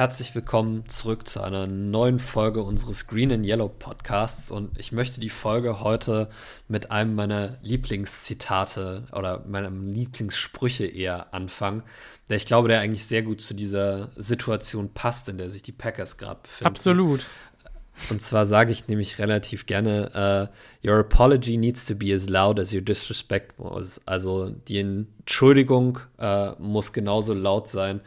Herzlich willkommen zurück zu einer neuen Folge unseres Green and Yellow Podcasts. Und ich möchte die Folge heute mit einem meiner Lieblingszitate oder meinem Lieblingssprüche eher anfangen, der ich glaube, der eigentlich sehr gut zu dieser Situation passt, in der sich die Packers gerade befinden. Absolut. Und zwar sage ich nämlich relativ gerne, uh, Your apology needs to be as loud as your disrespect was. Also die Entschuldigung uh, muss genauso laut sein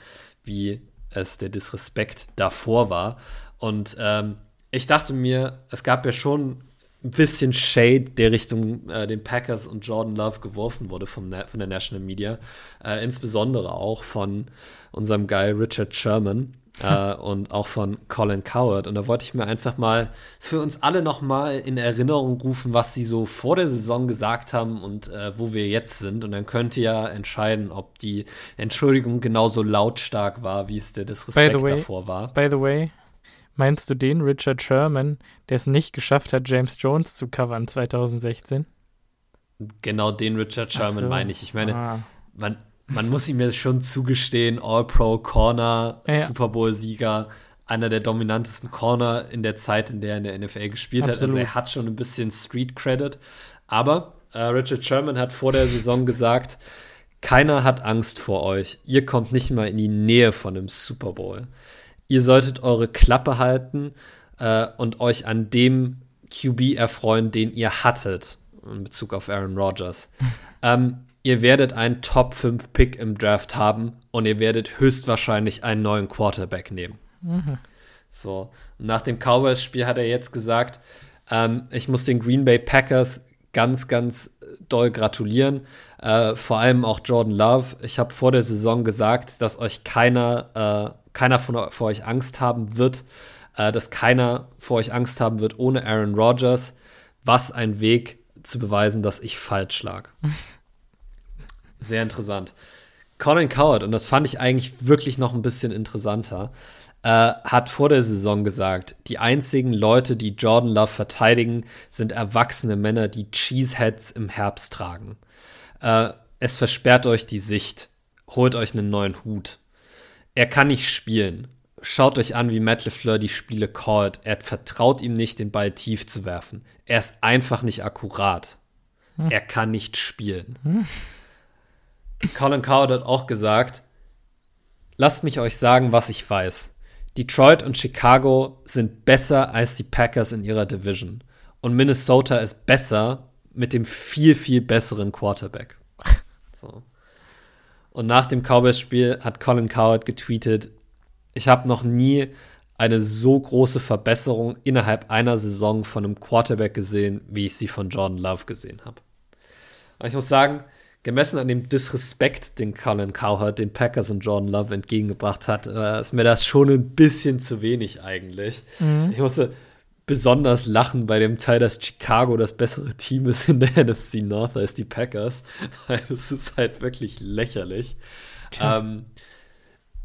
wie es der Disrespekt davor war. Und ähm, ich dachte mir, es gab ja schon ein bisschen Shade, der Richtung äh, den Packers und Jordan Love geworfen wurde vom, von der National Media. Äh, insbesondere auch von unserem Guy Richard Sherman äh, und auch von Colin Coward. Und da wollte ich mir einfach mal für uns alle noch mal in Erinnerung rufen, was sie so vor der Saison gesagt haben und äh, wo wir jetzt sind. Und dann könnt ihr ja entscheiden, ob die Entschuldigung genauso lautstark war, wie es der Disrespekt way, davor war. By the way, meinst du den Richard Sherman, der es nicht geschafft hat, James Jones zu covern 2016? Genau den Richard Sherman so. meine ich. Ich meine, ah. man, man muss ihm jetzt schon zugestehen, All-Pro Corner, ja. Super Bowl-Sieger, einer der dominantesten Corner in der Zeit, in der er in der NFL gespielt Absolut. hat. Also er hat schon ein bisschen Street Credit. Aber äh, Richard Sherman hat vor der Saison gesagt, keiner hat Angst vor euch. Ihr kommt nicht mal in die Nähe von dem Super Bowl. Ihr solltet eure Klappe halten äh, und euch an dem QB erfreuen, den ihr hattet in Bezug auf Aaron Rodgers. ähm, ihr werdet einen Top 5 Pick im Draft haben und ihr werdet höchstwahrscheinlich einen neuen Quarterback nehmen. Mhm. So, nach dem Cowboys-Spiel hat er jetzt gesagt, ähm, ich muss den Green Bay Packers ganz, ganz doll gratulieren. Äh, vor allem auch Jordan Love. Ich habe vor der Saison gesagt, dass euch keiner, äh, keiner von vor euch Angst haben wird, äh, dass keiner vor euch Angst haben wird ohne Aaron Rodgers. Was ein Weg zu beweisen, dass ich falsch lag. Sehr interessant. Colin Coward, und das fand ich eigentlich wirklich noch ein bisschen interessanter, äh, hat vor der Saison gesagt, die einzigen Leute, die Jordan Love verteidigen, sind erwachsene Männer, die Cheeseheads im Herbst tragen. Äh, es versperrt euch die Sicht. Holt euch einen neuen Hut. Er kann nicht spielen. Schaut euch an, wie Matt LeFleur die Spiele callt. Er vertraut ihm nicht, den Ball tief zu werfen. Er ist einfach nicht akkurat. Hm. Er kann nicht spielen. Hm. Colin Coward hat auch gesagt, lasst mich euch sagen, was ich weiß. Detroit und Chicago sind besser als die Packers in ihrer Division. Und Minnesota ist besser mit dem viel, viel besseren Quarterback. So. Und nach dem Cowboys-Spiel hat Colin Coward getweetet, ich habe noch nie eine so große Verbesserung innerhalb einer Saison von einem Quarterback gesehen, wie ich sie von Jordan Love gesehen habe. Ich muss sagen, gemessen an dem Disrespekt, den Colin Cowherd den Packers und Jordan Love entgegengebracht hat, äh, ist mir das schon ein bisschen zu wenig eigentlich. Mhm. Ich musste besonders lachen bei dem Teil, dass Chicago das bessere Team ist in der NFC North als die Packers, weil das ist halt wirklich lächerlich. Okay. Ähm,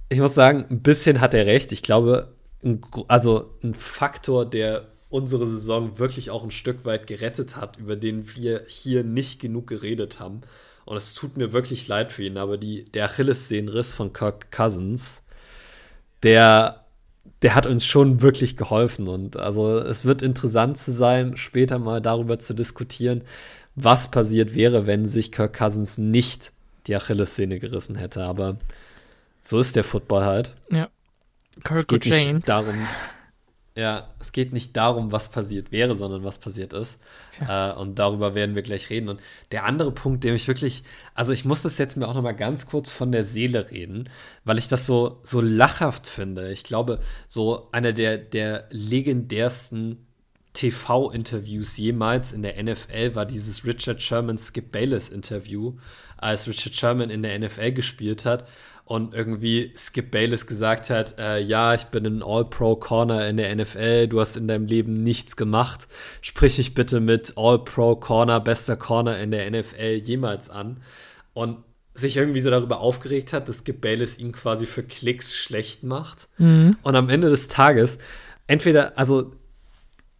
ich muss sagen, ein bisschen hat er recht. Ich glaube, ein, also ein Faktor, der unsere Saison wirklich auch ein Stück weit gerettet hat, über den wir hier nicht genug geredet haben, und es tut mir wirklich leid für ihn, aber die, der Achillessehnenriss von Kirk Cousins, der, der hat uns schon wirklich geholfen. Und also es wird interessant zu sein, später mal darüber zu diskutieren, was passiert wäre, wenn sich Kirk Cousins nicht die Achillessehne gerissen hätte. Aber so ist der Football halt. Ja. Kirk es geht nicht darum, ja, es geht nicht darum, was passiert wäre, sondern was passiert ist. Äh, und darüber werden wir gleich reden. Und der andere Punkt, der mich wirklich, also ich muss das jetzt mir auch noch mal ganz kurz von der Seele reden, weil ich das so, so lachhaft finde. Ich glaube, so einer der, der legendärsten TV-Interviews jemals in der NFL war dieses Richard Sherman Skip Bayless Interview, als Richard Sherman in der NFL gespielt hat und irgendwie Skip Bayless gesagt hat, äh, ja, ich bin ein All-Pro-Corner in der NFL, du hast in deinem Leben nichts gemacht, sprich mich bitte mit All-Pro-Corner, bester Corner in der NFL jemals an. Und sich irgendwie so darüber aufgeregt hat, dass Skip Bayless ihn quasi für Klicks schlecht macht. Mhm. Und am Ende des Tages, entweder, also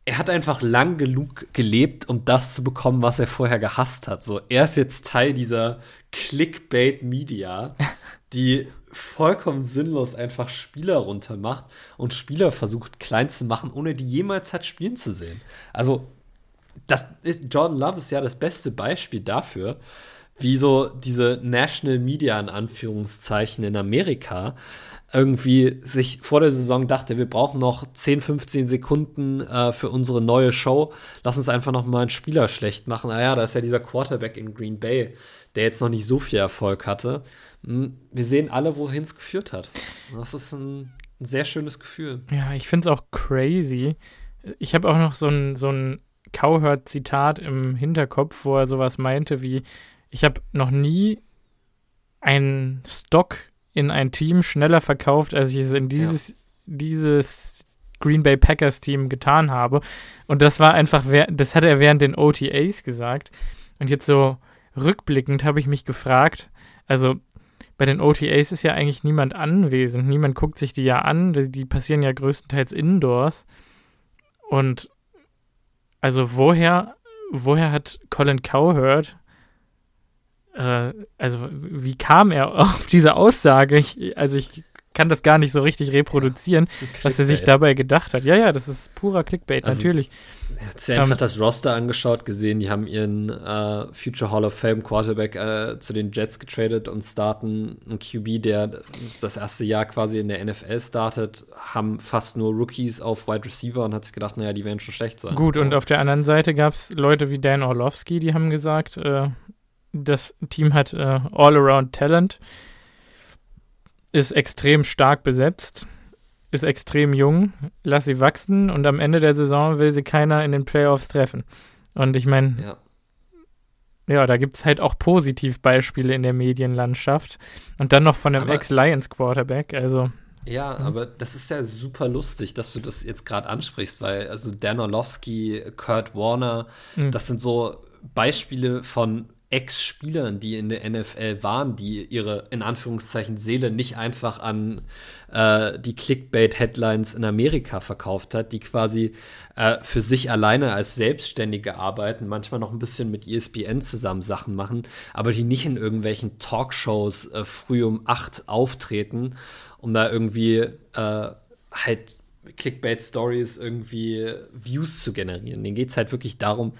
er hat einfach lang genug gelebt, um das zu bekommen, was er vorher gehasst hat. So, er ist jetzt Teil dieser Clickbait Media, die vollkommen sinnlos einfach Spieler runtermacht und Spieler versucht klein zu machen, ohne die jemals hat spielen zu sehen. Also, das ist, Jordan Love ist ja das beste Beispiel dafür, wie so diese National Media in Anführungszeichen in Amerika irgendwie sich vor der Saison dachte, wir brauchen noch 10, 15 Sekunden äh, für unsere neue Show. Lass uns einfach noch mal einen Spieler schlecht machen. Ah ja, da ist ja dieser Quarterback in Green Bay, der jetzt noch nicht so viel Erfolg hatte. Hm, wir sehen alle, wohin es geführt hat. Das ist ein, ein sehr schönes Gefühl. Ja, ich finde es auch crazy. Ich habe auch noch so ein, so ein Cowherd-Zitat im Hinterkopf, wo er sowas meinte wie, ich habe noch nie einen Stock in ein Team schneller verkauft, als ich es in dieses, ja. dieses Green Bay Packers Team getan habe. Und das war einfach, das hat er während den OTAs gesagt. Und jetzt so rückblickend habe ich mich gefragt, also bei den OTAs ist ja eigentlich niemand anwesend, niemand guckt sich die ja an, die, passieren ja größtenteils indoors. Und also woher, woher hat Colin Cowherd äh, also wie kam er auf diese Aussage? Ich, also ich kann das gar nicht so richtig reproduzieren, was er sich dabei gedacht hat. Ja, ja, das ist purer Clickbait, also, natürlich. Er hat sich einfach um, das Roster angeschaut, gesehen, die haben ihren äh, Future Hall of Fame Quarterback äh, zu den Jets getradet und starten einen QB, der das erste Jahr quasi in der NFL startet, haben fast nur Rookies auf Wide Receiver und hat sich gedacht, naja, die werden schon schlecht sein. Gut, und auf der anderen Seite gab es Leute wie Dan Orlovsky, die haben gesagt, äh, das Team hat äh, All-Around Talent, ist extrem stark besetzt, ist extrem jung, lass sie wachsen und am Ende der Saison will sie keiner in den Playoffs treffen. Und ich meine, ja. ja. da gibt es halt auch Positivbeispiele in der Medienlandschaft. Und dann noch von einem Ex-Lions-Quarterback, also. Ja, mhm. aber das ist ja super lustig, dass du das jetzt gerade ansprichst, weil also Dan Orlovsky, Kurt Warner, mhm. das sind so Beispiele von Ex-Spielern, die in der NFL waren, die ihre in Anführungszeichen Seele nicht einfach an äh, die Clickbait-Headlines in Amerika verkauft hat, die quasi äh, für sich alleine als Selbstständige arbeiten, manchmal noch ein bisschen mit ESPN zusammen Sachen machen, aber die nicht in irgendwelchen Talkshows äh, früh um acht auftreten, um da irgendwie äh, halt Clickbait-Stories irgendwie Views zu generieren. Denen geht es halt wirklich darum,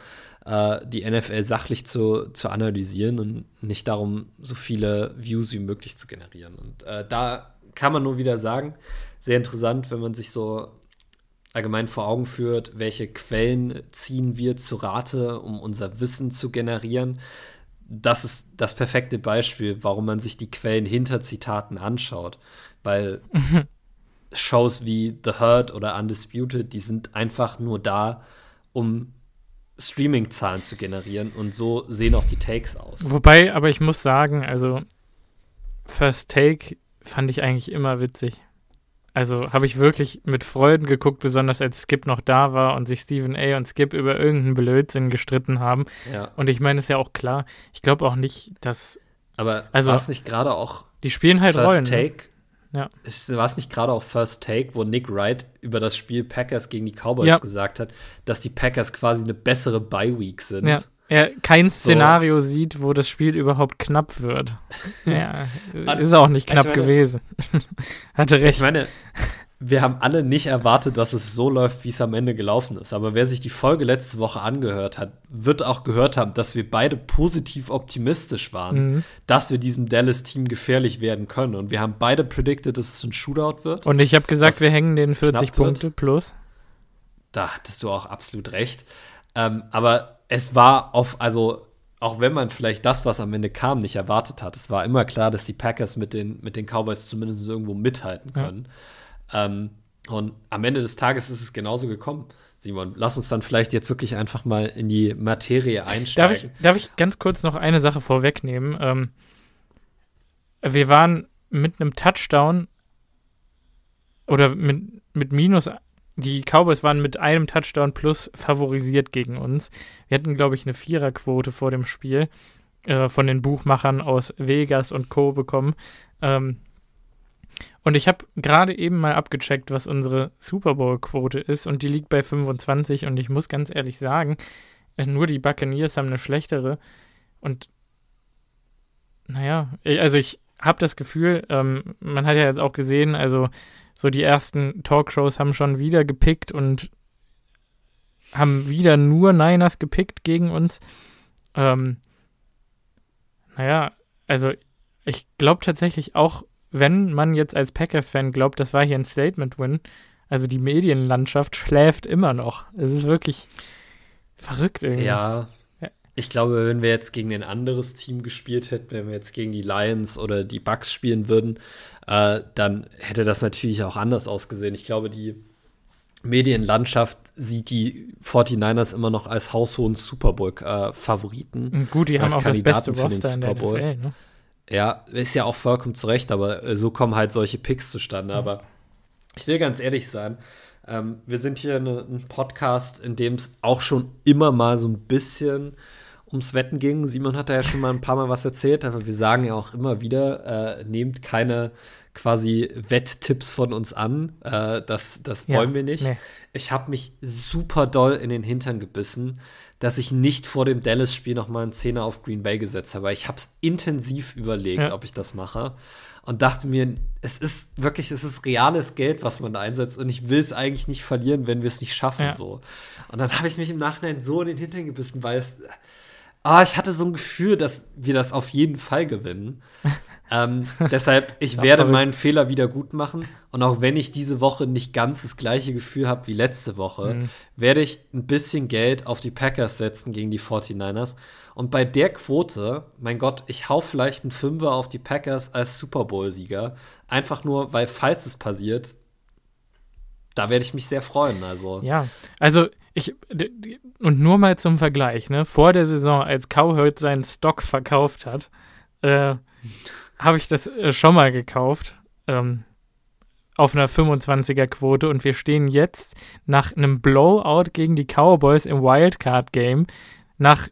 äh, die NFL sachlich zu, zu analysieren und nicht darum, so viele Views wie möglich zu generieren. Und äh, da kann man nur wieder sagen, sehr interessant, wenn man sich so allgemein vor Augen führt, welche Quellen ziehen wir zu Rate, um unser Wissen zu generieren. Das ist das perfekte Beispiel, warum man sich die Quellen hinter Zitaten anschaut. Weil Shows wie The Hurt oder Undisputed, die sind einfach nur da, um Streaming-Zahlen zu generieren und so sehen auch die Takes aus. Wobei, aber ich muss sagen, also First Take fand ich eigentlich immer witzig. Also habe ich wirklich mit Freuden geguckt, besonders als Skip noch da war und sich Stephen A. und Skip über irgendeinen Blödsinn gestritten haben. Ja. Und ich meine, ist ja auch klar, ich glaube auch nicht, dass. Aber also, war es nicht gerade auch. Die spielen halt First Rollen. Ne? Take? Ja. War es nicht gerade auch First Take, wo Nick Wright über das Spiel Packers gegen die Cowboys ja. gesagt hat, dass die Packers quasi eine bessere Bye-Week sind? Ja. Er kein Szenario so. sieht, wo das Spiel überhaupt knapp wird. ja, ist auch nicht knapp meine, gewesen. Hatte recht. Ich meine, wir haben alle nicht erwartet, dass es so läuft, wie es am Ende gelaufen ist. Aber wer sich die Folge letzte Woche angehört hat, wird auch gehört haben, dass wir beide positiv optimistisch waren, mhm. dass wir diesem Dallas-Team gefährlich werden können. Und wir haben beide predicted, dass es ein Shootout wird. Und ich habe gesagt, wir hängen den 40 Punkte wird. plus. Da hattest du auch absolut recht. Ähm, aber es war auf, also auch wenn man vielleicht das, was am Ende kam, nicht erwartet hat, es war immer klar, dass die Packers mit den, mit den Cowboys zumindest irgendwo mithalten können. Ja. Ähm, und am Ende des Tages ist es genauso gekommen. Simon, lass uns dann vielleicht jetzt wirklich einfach mal in die Materie einsteigen. Darf ich, darf ich ganz kurz noch eine Sache vorwegnehmen? Ähm, wir waren mit einem Touchdown oder mit, mit Minus, die Cowboys waren mit einem Touchdown plus favorisiert gegen uns. Wir hatten, glaube ich, eine Viererquote vor dem Spiel äh, von den Buchmachern aus Vegas und Co. bekommen. Ähm, und ich habe gerade eben mal abgecheckt, was unsere Super Bowl-Quote ist und die liegt bei 25 und ich muss ganz ehrlich sagen, äh, nur die Buccaneers haben eine schlechtere und naja, also ich, habe das Gefühl, ähm, man hat ja jetzt auch gesehen, also so die ersten Talkshows haben schon wieder gepickt und haben wieder nur Niners gepickt gegen uns. Ähm, naja, also ich glaube tatsächlich auch, wenn man jetzt als Packers-Fan glaubt, das war hier ein Statement-Win, also die Medienlandschaft schläft immer noch. Es ist wirklich verrückt irgendwie. Ja, ich glaube, wenn wir jetzt gegen ein anderes Team gespielt hätten, wenn wir jetzt gegen die Lions oder die Bucks spielen würden, äh, dann hätte das natürlich auch anders ausgesehen. Ich glaube, die Medienlandschaft sieht die 49ers immer noch als haushohen Super Bowl-Favoriten. Äh, Gut, die haben auch Kandidaten das beste Roster in der NFL, ne? Ja, ist ja auch vollkommen zurecht, aber äh, so kommen halt solche Picks zustande. Mhm. Aber ich will ganz ehrlich sein, ähm, wir sind hier eine, ein Podcast, in dem es auch schon immer mal so ein bisschen ums Wetten ging. Simon hat da ja schon mal ein paar Mal was erzählt, aber wir sagen ja auch immer wieder, äh, nehmt keine quasi Wetttipps von uns an. Äh, das, das wollen ja, wir nicht. Nee. Ich habe mich super doll in den Hintern gebissen, dass ich nicht vor dem Dallas-Spiel noch mal einen Zehner auf Green Bay gesetzt habe. Ich habe es intensiv überlegt, ja. ob ich das mache. Und dachte mir, es ist wirklich, es ist reales Geld, was man da einsetzt. Und ich will es eigentlich nicht verlieren, wenn wir es nicht schaffen. Ja. So. Und dann habe ich mich im Nachhinein so in den Hintern gebissen, weil es ah, ich hatte so ein Gefühl, dass wir das auf jeden Fall gewinnen. ähm, deshalb, ich werde meinen Fehler wieder gut machen. Und auch wenn ich diese Woche nicht ganz das gleiche Gefühl habe wie letzte Woche, mhm. werde ich ein bisschen Geld auf die Packers setzen gegen die 49ers. Und bei der Quote, mein Gott, ich hau vielleicht einen Fünfer auf die Packers als Super Bowl-Sieger. Einfach nur, weil, falls es passiert, da werde ich mich sehr freuen. Also. Ja, also ich, und nur mal zum Vergleich, ne? Vor der Saison, als Cowherd seinen Stock verkauft hat, äh, habe ich das äh, schon mal gekauft. Ähm, auf einer 25er-Quote und wir stehen jetzt nach einem Blowout gegen die Cowboys im Wildcard-Game nach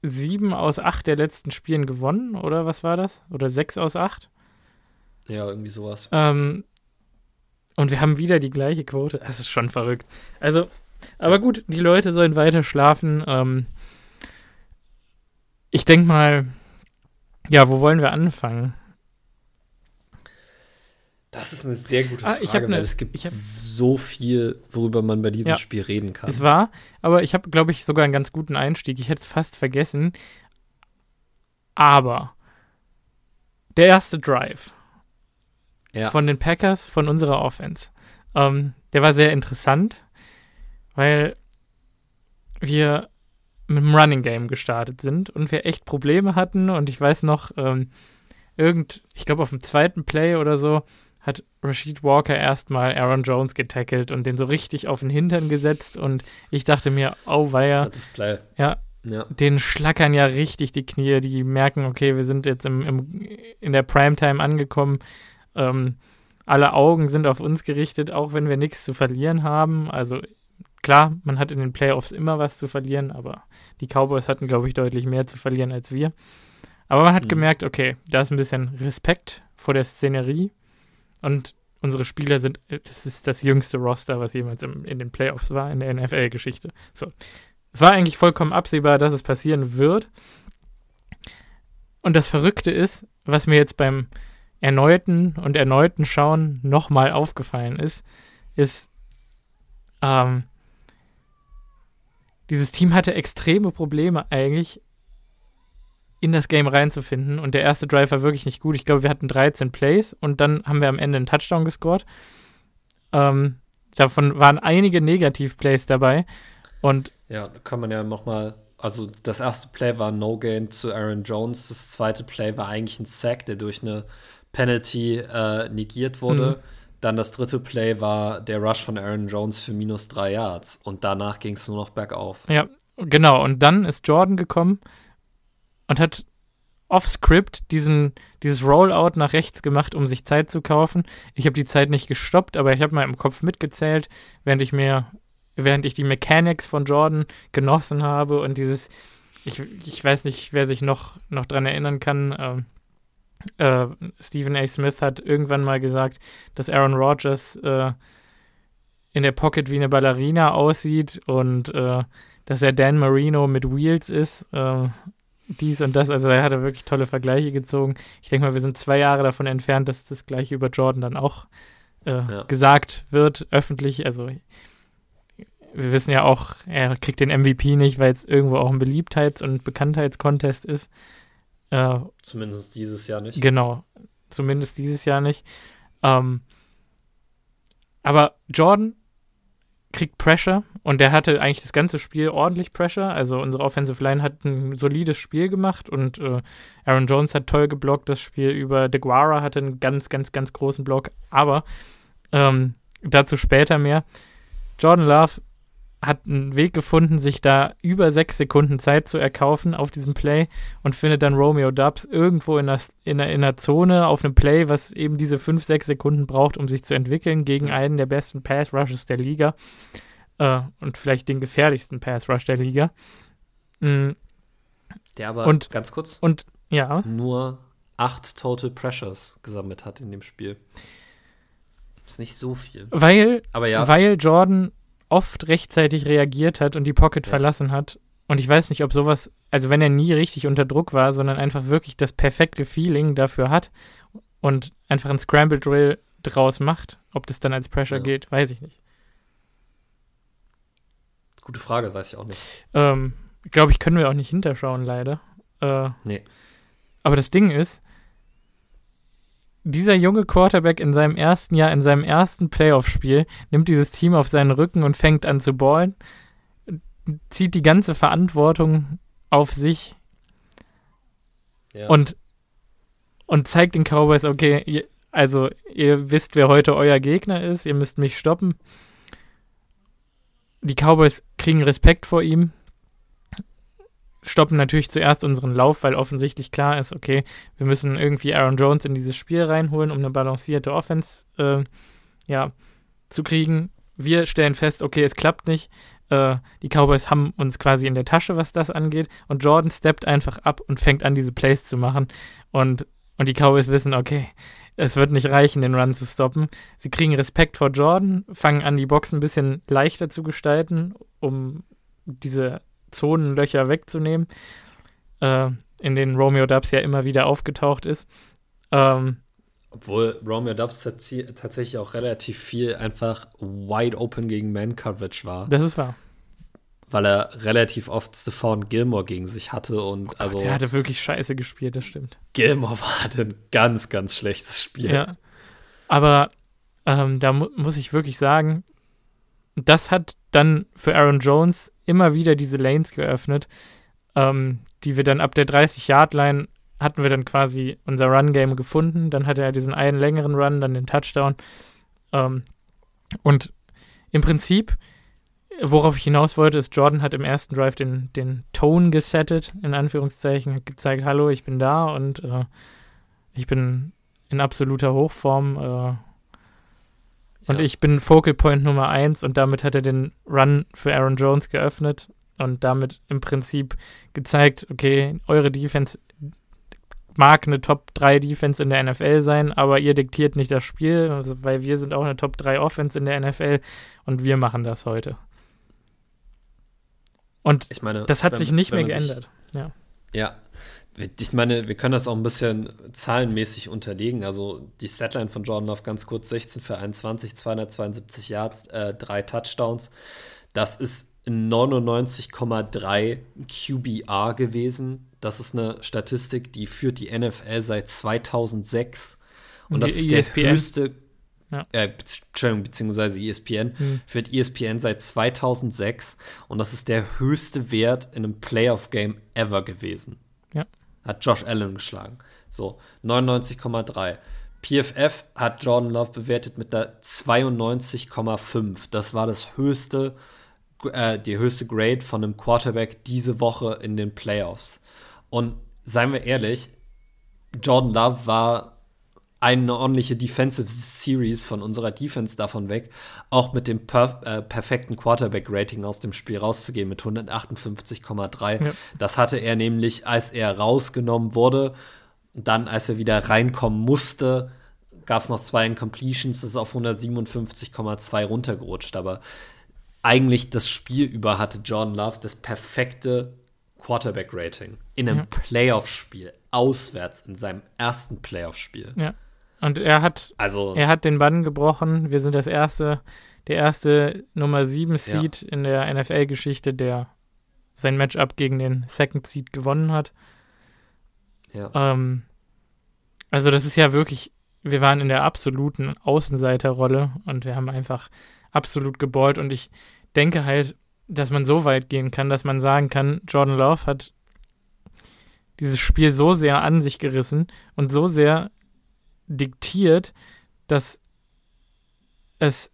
sieben aus acht der letzten Spielen gewonnen, oder was war das? Oder sechs aus acht? Ja, irgendwie sowas. Ähm, und wir haben wieder die gleiche Quote. Das ist schon verrückt. Also, aber gut, die Leute sollen weiter schlafen. Ähm, ich denke mal, ja, wo wollen wir anfangen? Das ist eine sehr gute Frage, ah, ich ne, weil es gibt so viel, worüber man bei diesem ja, Spiel reden kann. Es war, aber ich habe, glaube ich, sogar einen ganz guten Einstieg. Ich hätte es fast vergessen. Aber der erste Drive ja. von den Packers, von unserer Offense, ähm, der war sehr interessant weil wir mit dem Running Game gestartet sind und wir echt Probleme hatten. Und ich weiß noch, ähm, irgend, ich glaube auf dem zweiten Play oder so, hat Rashid Walker erstmal Aaron Jones getackelt und den so richtig auf den Hintern gesetzt. Und ich dachte mir, oh weia, Play. ja, ja, den schlackern ja richtig die Knie, die merken, okay, wir sind jetzt im, im in der Primetime angekommen, ähm, alle Augen sind auf uns gerichtet, auch wenn wir nichts zu verlieren haben, also Klar, man hat in den Playoffs immer was zu verlieren, aber die Cowboys hatten, glaube ich, deutlich mehr zu verlieren als wir. Aber man hat mhm. gemerkt, okay, da ist ein bisschen Respekt vor der Szenerie und unsere Spieler sind, das ist das jüngste Roster, was jemals im, in den Playoffs war, in der NFL-Geschichte. So. Es war eigentlich vollkommen absehbar, dass es passieren wird. Und das Verrückte ist, was mir jetzt beim erneuten und erneuten Schauen nochmal aufgefallen ist, ist, ähm, dieses Team hatte extreme Probleme eigentlich in das Game reinzufinden und der erste Drive war wirklich nicht gut. Ich glaube, wir hatten 13 Plays und dann haben wir am Ende einen Touchdown gescored. Ähm, davon waren einige Negativ-Plays dabei und ja, da kann man ja nochmal also das erste Play war No Gain zu Aaron Jones, das zweite Play war eigentlich ein Sack, der durch eine Penalty äh, negiert wurde. Mhm. Dann das dritte Play war der Rush von Aaron Jones für minus drei Yards. Und danach ging es nur noch bergauf. Ja, genau. Und dann ist Jordan gekommen und hat off-script diesen, dieses Rollout nach rechts gemacht, um sich Zeit zu kaufen. Ich habe die Zeit nicht gestoppt, aber ich habe mal im Kopf mitgezählt, während ich mir, während ich die Mechanics von Jordan genossen habe und dieses, ich, ich weiß nicht, wer sich noch, noch dran erinnern kann, ähm, äh, Stephen A. Smith hat irgendwann mal gesagt, dass Aaron Rodgers äh, in der Pocket wie eine Ballerina aussieht und äh, dass er Dan Marino mit Wheels ist. Äh, dies und das. Also er hatte wirklich tolle Vergleiche gezogen. Ich denke mal, wir sind zwei Jahre davon entfernt, dass das gleiche über Jordan dann auch äh, ja. gesagt wird, öffentlich. Also wir wissen ja auch, er kriegt den MVP nicht, weil es irgendwo auch ein Beliebtheits- und Bekanntheitskontest ist. Äh, zumindest dieses Jahr nicht. Genau, zumindest dieses Jahr nicht. Ähm, aber Jordan kriegt Pressure und der hatte eigentlich das ganze Spiel ordentlich Pressure. Also unsere Offensive Line hat ein solides Spiel gemacht und äh, Aaron Jones hat toll geblockt das Spiel über. DeGuara hatte einen ganz, ganz, ganz großen Block. Aber ähm, dazu später mehr. Jordan Love hat einen Weg gefunden, sich da über sechs Sekunden Zeit zu erkaufen auf diesem Play und findet dann Romeo Dubs irgendwo in der, in der, in der Zone auf einem Play, was eben diese fünf, sechs Sekunden braucht, um sich zu entwickeln gegen einen der besten Pass-Rushes der Liga äh, und vielleicht den gefährlichsten Pass-Rush der Liga. Mhm. Der aber, und, ganz kurz, und, ja. nur acht Total Pressures gesammelt hat in dem Spiel. Ist nicht so viel. Weil, aber ja. weil Jordan oft rechtzeitig reagiert hat und die Pocket ja. verlassen hat. Und ich weiß nicht, ob sowas, also wenn er nie richtig unter Druck war, sondern einfach wirklich das perfekte Feeling dafür hat und einfach ein Scramble Drill draus macht, ob das dann als Pressure ja. gilt, weiß ich nicht. Gute Frage, weiß ich auch nicht. Ähm, Glaube ich, können wir auch nicht hinterschauen, leider. Äh, nee. Aber das Ding ist, dieser junge Quarterback in seinem ersten Jahr, in seinem ersten Playoff-Spiel, nimmt dieses Team auf seinen Rücken und fängt an zu ballen, zieht die ganze Verantwortung auf sich ja. und, und zeigt den Cowboys, okay, ihr, also ihr wisst, wer heute euer Gegner ist, ihr müsst mich stoppen. Die Cowboys kriegen Respekt vor ihm, stoppen natürlich zuerst unseren Lauf, weil offensichtlich klar ist, okay, wir müssen irgendwie Aaron Jones in dieses Spiel reinholen, um eine balancierte Offense äh, ja, zu kriegen. Wir stellen fest, okay, es klappt nicht. Äh, die Cowboys haben uns quasi in der Tasche, was das angeht. Und Jordan steppt einfach ab und fängt an, diese Plays zu machen. Und, und die Cowboys wissen, okay, es wird nicht reichen, den Run zu stoppen. Sie kriegen Respekt vor Jordan, fangen an, die Box ein bisschen leichter zu gestalten, um diese Zonenlöcher wegzunehmen, äh, in denen Romeo Dubs ja immer wieder aufgetaucht ist. Ähm, Obwohl Romeo Dubs tatsächlich auch relativ viel einfach wide open gegen Man-Coverage war. Das ist wahr. Weil er relativ oft Stephon Gilmore gegen sich hatte und oh also. Der hatte wirklich scheiße gespielt, das stimmt. Gilmore hatte ein ganz, ganz schlechtes Spiel. Ja. Aber ähm, da mu muss ich wirklich sagen, das hat dann für Aaron Jones immer wieder diese Lanes geöffnet, ähm, die wir dann ab der 30-Yard-Line hatten wir dann quasi unser Run-Game gefunden. Dann hatte er diesen einen längeren Run, dann den Touchdown. Ähm, und im Prinzip, worauf ich hinaus wollte, ist, Jordan hat im ersten Drive den, den Tone gesettet, in Anführungszeichen, hat gezeigt, hallo, ich bin da und äh, ich bin in absoluter Hochform. Äh, und ja. ich bin Focal Point Nummer 1 und damit hat er den Run für Aaron Jones geöffnet und damit im Prinzip gezeigt, okay, eure Defense mag eine Top 3 Defense in der NFL sein, aber ihr diktiert nicht das Spiel, also, weil wir sind auch eine Top 3 Offense in der NFL und wir machen das heute. Und ich meine, das hat wenn, sich nicht mehr geändert. Sich, ja. ja, ich meine, wir können das auch ein bisschen zahlenmäßig unterlegen. Also die Setline von Jordan Love ganz kurz: 16 für 21, 272 Yards, äh, drei Touchdowns. Das ist 99,3 QBR gewesen. Das ist eine Statistik, die führt die NFL seit 2006. Und das ist ESPN. der höchste, ja. äh, Entschuldigung, beziehungsweise ESPN, hm. führt ESPN seit 2006. Und das ist der höchste Wert in einem Playoff-Game ever gewesen. Hat Josh Allen geschlagen. So, 99,3. PFF hat Jordan Love bewertet mit der 92,5. Das war das höchste, äh, die höchste Grade von einem Quarterback diese Woche in den Playoffs. Und seien wir ehrlich, Jordan Love war eine ordentliche Defensive Series von unserer Defense davon weg, auch mit dem perf äh, perfekten Quarterback-Rating aus dem Spiel rauszugehen mit 158,3. Ja. Das hatte er nämlich, als er rausgenommen wurde, dann als er wieder reinkommen musste, gab es noch zwei Incompletions, das ist auf 157,2 runtergerutscht. Aber eigentlich das Spiel über hatte Jordan Love das perfekte Quarterback-Rating in einem ja. Playoff-Spiel, auswärts in seinem ersten Playoff-Spiel. Ja. Und er hat, also, er hat den Bann gebrochen. Wir sind das erste, der erste Nummer 7 Seed ja. in der NFL-Geschichte, der sein Matchup gegen den Second Seed gewonnen hat. Ja. Ähm, also das ist ja wirklich, wir waren in der absoluten Außenseiterrolle und wir haben einfach absolut geballt und ich denke halt, dass man so weit gehen kann, dass man sagen kann, Jordan Love hat dieses Spiel so sehr an sich gerissen und so sehr diktiert, dass es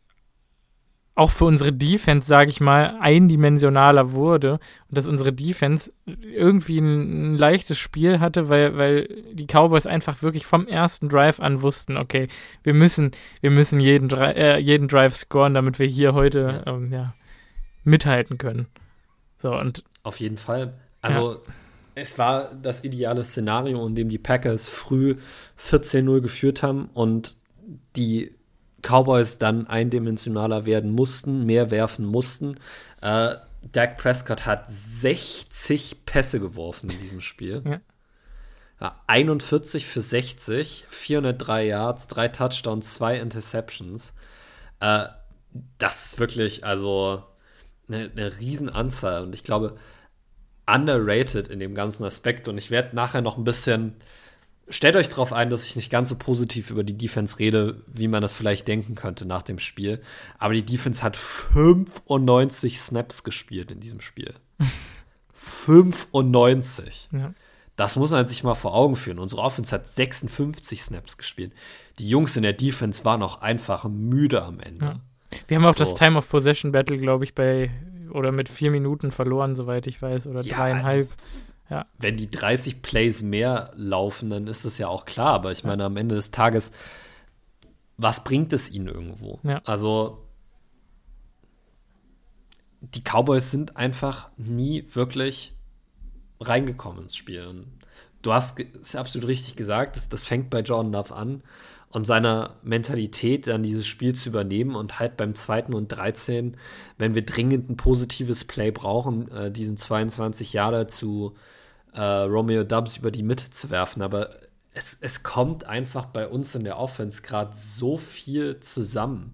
auch für unsere Defense, sage ich mal, eindimensionaler wurde und dass unsere Defense irgendwie ein, ein, leichtes Spiel hatte, weil, weil die Cowboys einfach wirklich vom ersten Drive an wussten, okay, wir müssen, wir müssen jeden, äh, jeden Drive scoren, damit wir hier heute. Ähm, ja, mithalten können. So und auf jeden Fall. Also ja. Es war das ideale Szenario, in dem die Packers früh 14-0 geführt haben und die Cowboys dann eindimensionaler werden mussten, mehr werfen mussten. Äh, Dak Prescott hat 60 Pässe geworfen in diesem Spiel. Ja. Ja, 41 für 60, 403 Yards, drei Touchdowns, zwei Interceptions. Äh, das ist wirklich also eine, eine Riesenanzahl und ich glaube underrated in dem ganzen Aspekt. Und ich werde nachher noch ein bisschen stellt euch darauf ein, dass ich nicht ganz so positiv über die Defense rede, wie man das vielleicht denken könnte nach dem Spiel. Aber die Defense hat 95 Snaps gespielt in diesem Spiel. 95. Ja. Das muss man sich mal vor Augen führen. Unsere Offense hat 56 Snaps gespielt. Die Jungs in der Defense waren auch einfach müde am Ende. Ja. Wir haben auch so. das Time of Possession Battle, glaube ich, bei oder mit vier Minuten verloren, soweit ich weiß, oder ja, dreieinhalb. Ja. Wenn die 30 Plays mehr laufen, dann ist das ja auch klar. Aber ich meine, am Ende des Tages, was bringt es ihnen irgendwo? Ja. Also, die Cowboys sind einfach nie wirklich reingekommen ins Spiel. Du hast es absolut richtig gesagt, das, das fängt bei Jordan Love an und seiner Mentalität, dann dieses Spiel zu übernehmen und halt beim zweiten und 13, wenn wir dringend ein positives Play brauchen, äh, diesen 22 Jahre zu äh, Romeo Dubs über die Mitte zu werfen. Aber es, es kommt einfach bei uns in der Offense gerade so viel zusammen,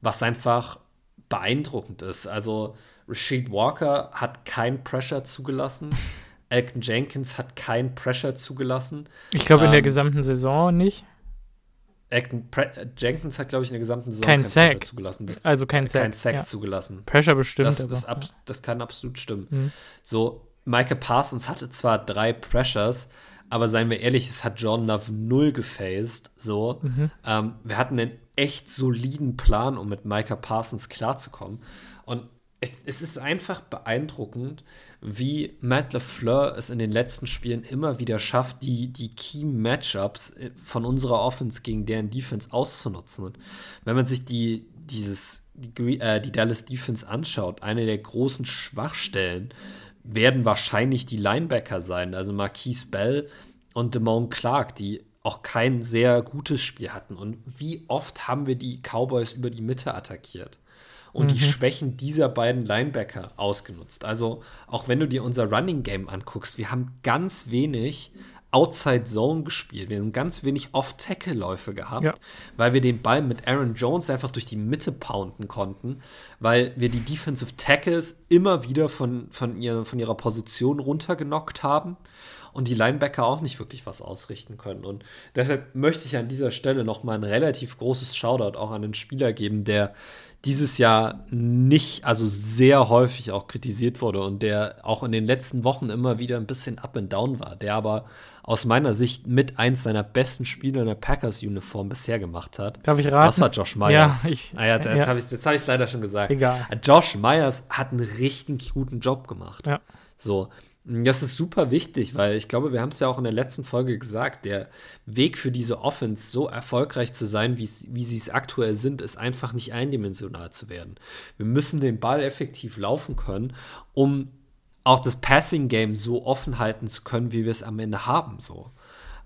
was einfach beeindruckend ist. Also Rashid Walker hat kein Pressure zugelassen. Elton Jenkins hat kein Pressure zugelassen. Ich glaube, in der ähm, gesamten Saison nicht. Acton, Jenkins hat, glaube ich, in der gesamten Saison kein Sack zugelassen. Das, also kein Sack. Kein Sack ja. zugelassen. Pressure bestimmt. Das, aber, ab, das kann absolut stimmen. Mhm. So, Michael Parsons hatte zwar drei Pressures, aber seien wir ehrlich, es hat Jordan Love null gefaced. So, mhm. ähm, wir hatten einen echt soliden Plan, um mit Micah Parsons klarzukommen. Und es, es, ist einfach beeindruckend, wie Matt LeFleur es in den letzten Spielen immer wieder schafft, die, die Key-Matchups äh, von unserer Offense gegen deren Defense auszunutzen. Und wenn man sich die, dieses, die, äh, die Dallas Defense anschaut, eine der großen Schwachstellen werden wahrscheinlich die Linebacker sein, also Marquise Bell und Damone Clark, die auch kein sehr gutes Spiel hatten. Und wie oft haben wir die Cowboys über die Mitte attackiert? Und mhm. die Schwächen dieser beiden Linebacker ausgenutzt. Also, auch wenn du dir unser Running Game anguckst, wir haben ganz wenig Outside Zone gespielt. Wir haben ganz wenig Off-Tackle-Läufe gehabt, ja. weil wir den Ball mit Aaron Jones einfach durch die Mitte pounden konnten, weil wir die Defensive Tackles immer wieder von, von, ihr, von ihrer Position runtergenockt haben und die Linebacker auch nicht wirklich was ausrichten können. Und deshalb möchte ich an dieser Stelle nochmal ein relativ großes Shoutout auch an den Spieler geben, der dieses Jahr nicht, also sehr häufig auch kritisiert wurde und der auch in den letzten Wochen immer wieder ein bisschen up and down war, der aber aus meiner Sicht mit eins seiner besten Spiele in der Packers-Uniform bisher gemacht hat. Darf ich raten? Was war Josh Myers? Ja, ich, ah ja, jetzt ja. habe ich es leider schon gesagt. Egal. Josh Myers hat einen richtig guten Job gemacht. Ja. So, das ist super wichtig, weil ich glaube, wir haben es ja auch in der letzten Folge gesagt, der Weg für diese Offense so erfolgreich zu sein, wie sie es aktuell sind, ist einfach nicht eindimensional zu werden. Wir müssen den Ball effektiv laufen können, um auch das Passing-Game so offen halten zu können, wie wir es am Ende haben. So.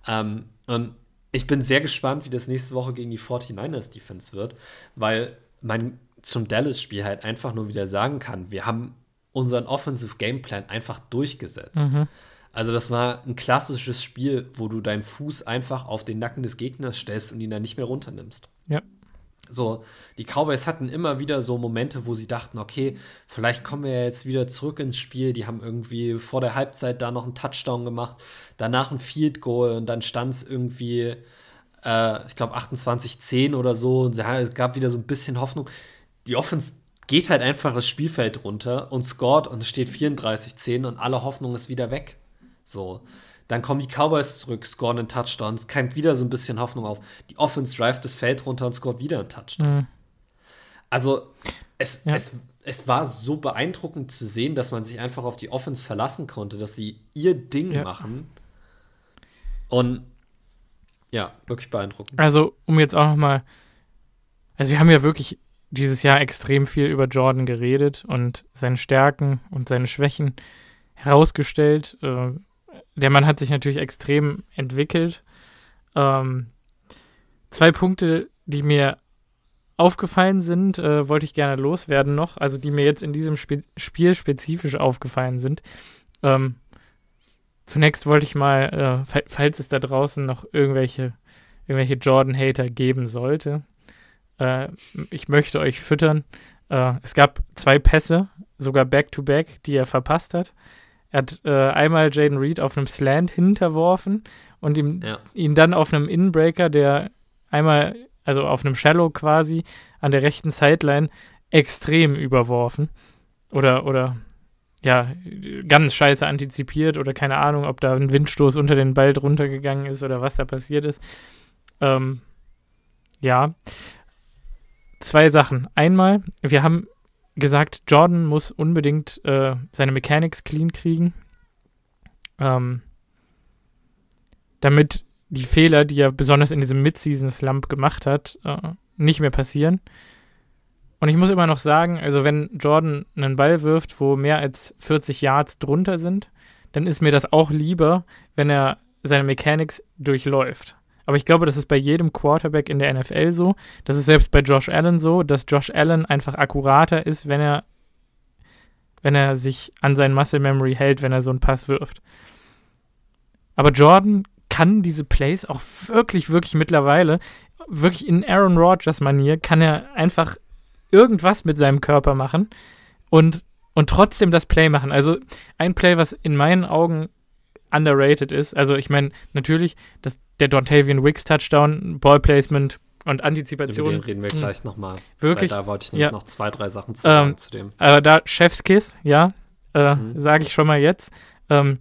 Ähm, und ich bin sehr gespannt, wie das nächste Woche gegen die 49ers Defense wird, weil man zum Dallas-Spiel halt einfach nur wieder sagen kann, wir haben unseren Offensive Gameplan einfach durchgesetzt. Mhm. Also das war ein klassisches Spiel, wo du deinen Fuß einfach auf den Nacken des Gegners stellst und ihn dann nicht mehr runternimmst. Ja. So, die Cowboys hatten immer wieder so Momente, wo sie dachten, okay, vielleicht kommen wir jetzt wieder zurück ins Spiel. Die haben irgendwie vor der Halbzeit da noch einen Touchdown gemacht, danach ein Field Goal und dann stand es irgendwie, äh, ich glaube, 28-10 oder so. Und es gab wieder so ein bisschen Hoffnung. Die Offense geht halt einfach das Spielfeld runter und scored und es steht 34-10 und alle Hoffnung ist wieder weg. So. Dann kommen die Cowboys zurück, scoren einen Touchdown. Es keimt wieder so ein bisschen Hoffnung auf. Die Offense drive das Feld runter und scoret wieder einen Touchdown. Mhm. Also, es, ja. es, es war so beeindruckend zu sehen, dass man sich einfach auf die Offense verlassen konnte, dass sie ihr Ding ja. machen. Und ja, wirklich beeindruckend. Also, um jetzt auch noch mal also wir haben ja wirklich dieses Jahr extrem viel über Jordan geredet und seine Stärken und seine Schwächen herausgestellt. Äh, der Mann hat sich natürlich extrem entwickelt. Ähm, zwei Punkte, die mir aufgefallen sind, äh, wollte ich gerne loswerden noch, also die mir jetzt in diesem Sp Spiel spezifisch aufgefallen sind. Ähm, zunächst wollte ich mal, äh, falls es da draußen noch irgendwelche, irgendwelche Jordan-Hater geben sollte, äh, ich möchte euch füttern. Äh, es gab zwei Pässe, sogar Back-to-Back, -back, die er verpasst hat. Er hat äh, einmal Jaden Reed auf einem Slant hinterworfen und ihm, ja. ihn dann auf einem Inbreaker, der einmal, also auf einem Shallow quasi, an der rechten Sideline extrem überworfen. Oder, oder, ja, ganz scheiße antizipiert oder keine Ahnung, ob da ein Windstoß unter den Ball drunter gegangen ist oder was da passiert ist. Ähm, ja. Zwei Sachen. Einmal, wir haben gesagt, Jordan muss unbedingt äh, seine Mechanics clean kriegen, ähm, damit die Fehler, die er besonders in diesem Mid-Season-Slump gemacht hat, äh, nicht mehr passieren. Und ich muss immer noch sagen, also wenn Jordan einen Ball wirft, wo mehr als 40 Yards drunter sind, dann ist mir das auch lieber, wenn er seine Mechanics durchläuft. Aber ich glaube, das ist bei jedem Quarterback in der NFL so. Das ist selbst bei Josh Allen so, dass Josh Allen einfach akkurater ist, wenn er, wenn er sich an sein Muscle Memory hält, wenn er so einen Pass wirft. Aber Jordan kann diese Plays auch wirklich, wirklich mittlerweile, wirklich in Aaron Rodgers-Manier, kann er einfach irgendwas mit seinem Körper machen und, und trotzdem das Play machen. Also ein Play, was in meinen Augen underrated ist. Also ich meine, natürlich, das, der Dontavian Wicks Touchdown, Ballplacement und Antizipation. Über den reden wir hm. gleich nochmal. Wirklich? Da wollte ich nämlich ja. noch zwei, drei Sachen zu sagen ähm, zu dem. Aber da Chefskiss, ja, äh, mhm. sage ich schon mal jetzt. Ähm,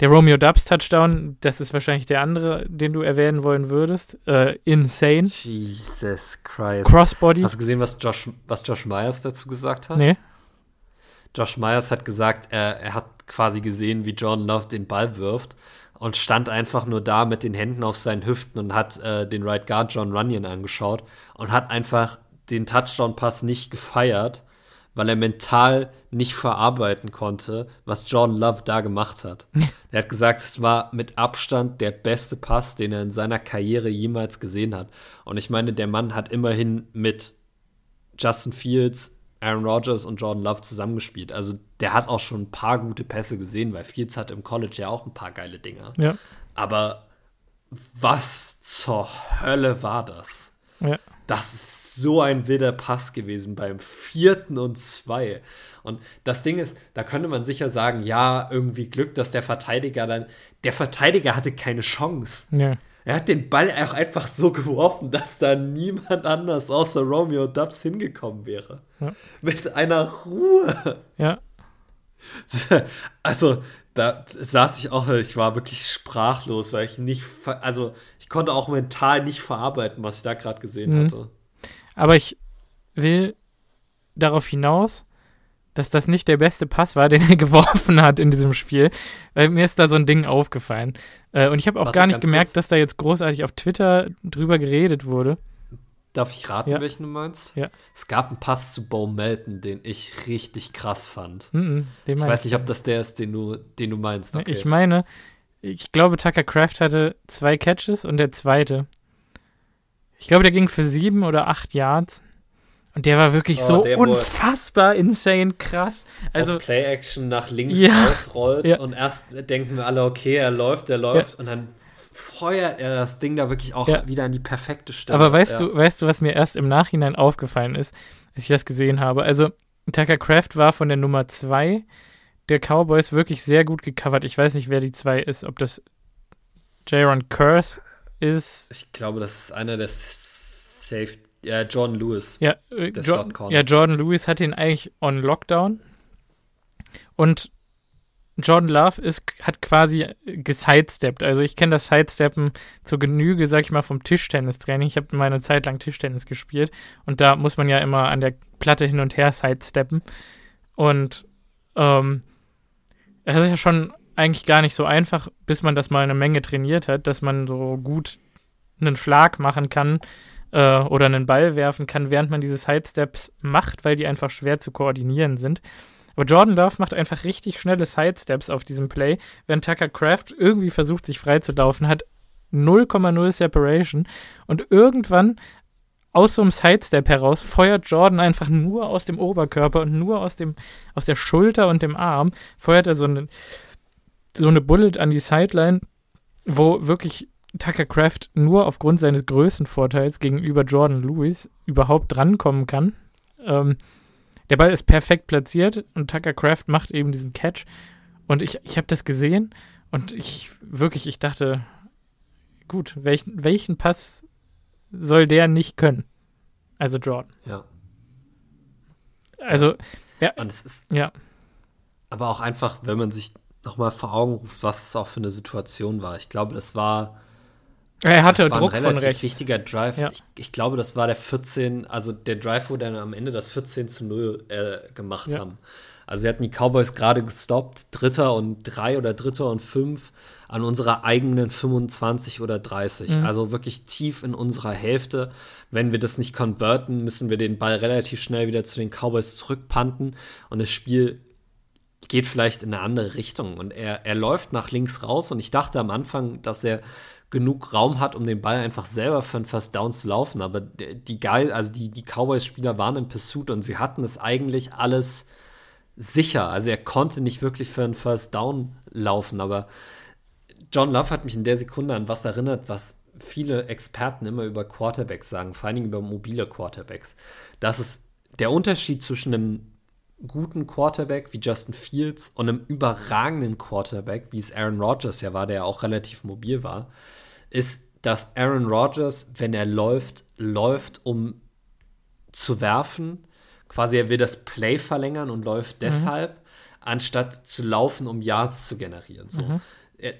der Romeo Dubs Touchdown, das ist wahrscheinlich der andere, den du erwähnen wollen würdest. Äh, insane. Jesus Christ. Crossbody. Hast du gesehen, was Josh, was Josh Myers dazu gesagt hat? Nee. Josh Myers hat gesagt, er, er hat quasi gesehen, wie John Love den Ball wirft und stand einfach nur da mit den Händen auf seinen Hüften und hat äh, den Right Guard John Runyon angeschaut und hat einfach den Touchdown-Pass nicht gefeiert, weil er mental nicht verarbeiten konnte, was John Love da gemacht hat. er hat gesagt, es war mit Abstand der beste Pass, den er in seiner Karriere jemals gesehen hat. Und ich meine, der Mann hat immerhin mit Justin Fields Aaron Rodgers und Jordan Love zusammengespielt. Also der hat auch schon ein paar gute Pässe gesehen, weil Fields hatte im College ja auch ein paar geile Dinger. Ja. Aber was zur Hölle war das? Ja. Das ist so ein wilder Pass gewesen beim vierten und zwei. Und das Ding ist, da könnte man sicher sagen, ja, irgendwie Glück, dass der Verteidiger dann. Der Verteidiger hatte keine Chance. Ja. Er hat den Ball auch einfach so geworfen, dass da niemand anders außer Romeo Dubs hingekommen wäre. Ja. Mit einer Ruhe. Ja. Also, da saß ich auch, ich war wirklich sprachlos, weil ich nicht, also ich konnte auch mental nicht verarbeiten, was ich da gerade gesehen mhm. hatte. Aber ich will darauf hinaus, dass das nicht der beste Pass war, den er geworfen hat in diesem Spiel. Weil mir ist da so ein Ding aufgefallen. Äh, und ich habe auch Warte, gar nicht gemerkt, kurz. dass da jetzt großartig auf Twitter drüber geredet wurde. Darf ich raten, ja. welchen du meinst? Ja. Es gab einen Pass zu Bo Melton, den ich richtig krass fand. Mm -mm, ich weiß nicht, ob das der ist, den du, den du meinst. Okay. Ich meine, ich glaube, Tucker Craft hatte zwei Catches und der zweite. Ich glaube, der ging für sieben oder acht Yards. Und der war wirklich oh, so unfassbar insane krass. Also Play-Action nach links ja, ausrollt ja. und erst denken wir alle, okay, er läuft, er läuft ja. und dann feuert er das Ding da wirklich auch wieder an die perfekte Stelle. Aber weißt du, weißt du, was mir erst im Nachhinein aufgefallen ist, als ich das gesehen habe? Also Tucker Craft war von der Nummer 2 der Cowboys wirklich sehr gut gecovert. Ich weiß nicht, wer die 2 ist, ob das Jaron Curse ist. Ich glaube, das ist einer der Safe. Ja, Jordan Lewis. Ja, äh, jo ja, Jordan Lewis hat ihn eigentlich on Lockdown. Und Jordan Love ist, hat quasi gesidesteppt. Also ich kenne das Sidesteppen zur Genüge, sag ich mal, vom Tischtennistraining. Ich habe meine Zeit lang Tischtennis gespielt und da muss man ja immer an der Platte hin und her sidesteppen. Und ähm, es ist ja schon eigentlich gar nicht so einfach, bis man das mal eine Menge trainiert hat, dass man so gut einen Schlag machen kann äh, oder einen Ball werfen kann, während man diese Sidesteps macht, weil die einfach schwer zu koordinieren sind. Aber Jordan Love macht einfach richtig schnelle Sidesteps auf diesem Play, während Tucker Craft irgendwie versucht, sich freizulaufen, hat 0,0 Separation und irgendwann aus so einem Sidestep heraus feuert Jordan einfach nur aus dem Oberkörper und nur aus dem aus der Schulter und dem Arm feuert er so eine so eine Bullet an die Sideline, wo wirklich Tucker Craft nur aufgrund seines Größenvorteils gegenüber Jordan Lewis überhaupt drankommen kann. Ähm, der Ball ist perfekt platziert und Tucker Craft macht eben diesen Catch. Und ich, ich habe das gesehen und ich wirklich, ich dachte, gut, welchen, welchen Pass soll der nicht können? Also Jordan. Ja. Also, ja. Und es ist. Ja. Aber auch einfach, wenn man sich nochmal vor Augen ruft, was es auch für eine Situation war. Ich glaube, das war. Er hatte das war Druck ein relativ von rechts. wichtiger Drive. Ja. Ich, ich, glaube, das war der 14, also der Drive, wo dann am Ende das 14 zu 0 äh, gemacht ja. haben. Also wir hatten die Cowboys gerade gestoppt, Dritter und drei oder Dritter und fünf an unserer eigenen 25 oder 30. Mhm. Also wirklich tief in unserer Hälfte. Wenn wir das nicht konverten, müssen wir den Ball relativ schnell wieder zu den Cowboys zurückpanten und das Spiel geht vielleicht in eine andere Richtung. Und er, er läuft nach links raus und ich dachte am Anfang, dass er genug Raum hat, um den Ball einfach selber für einen First Down zu laufen. Aber die geil, also die, die Cowboys-Spieler waren im Pursuit und sie hatten es eigentlich alles sicher. Also er konnte nicht wirklich für einen First Down laufen. Aber John Love hat mich in der Sekunde an was erinnert, was viele Experten immer über Quarterbacks sagen, vor allem über mobile Quarterbacks. Das ist der Unterschied zwischen einem guten Quarterback wie Justin Fields und einem überragenden Quarterback, wie es Aaron Rodgers ja war, der ja auch relativ mobil war, ist, dass Aaron Rodgers, wenn er läuft, läuft, um zu werfen. Quasi er will das Play verlängern und läuft mhm. deshalb, anstatt zu laufen, um Yards zu generieren. So. Mhm. Er,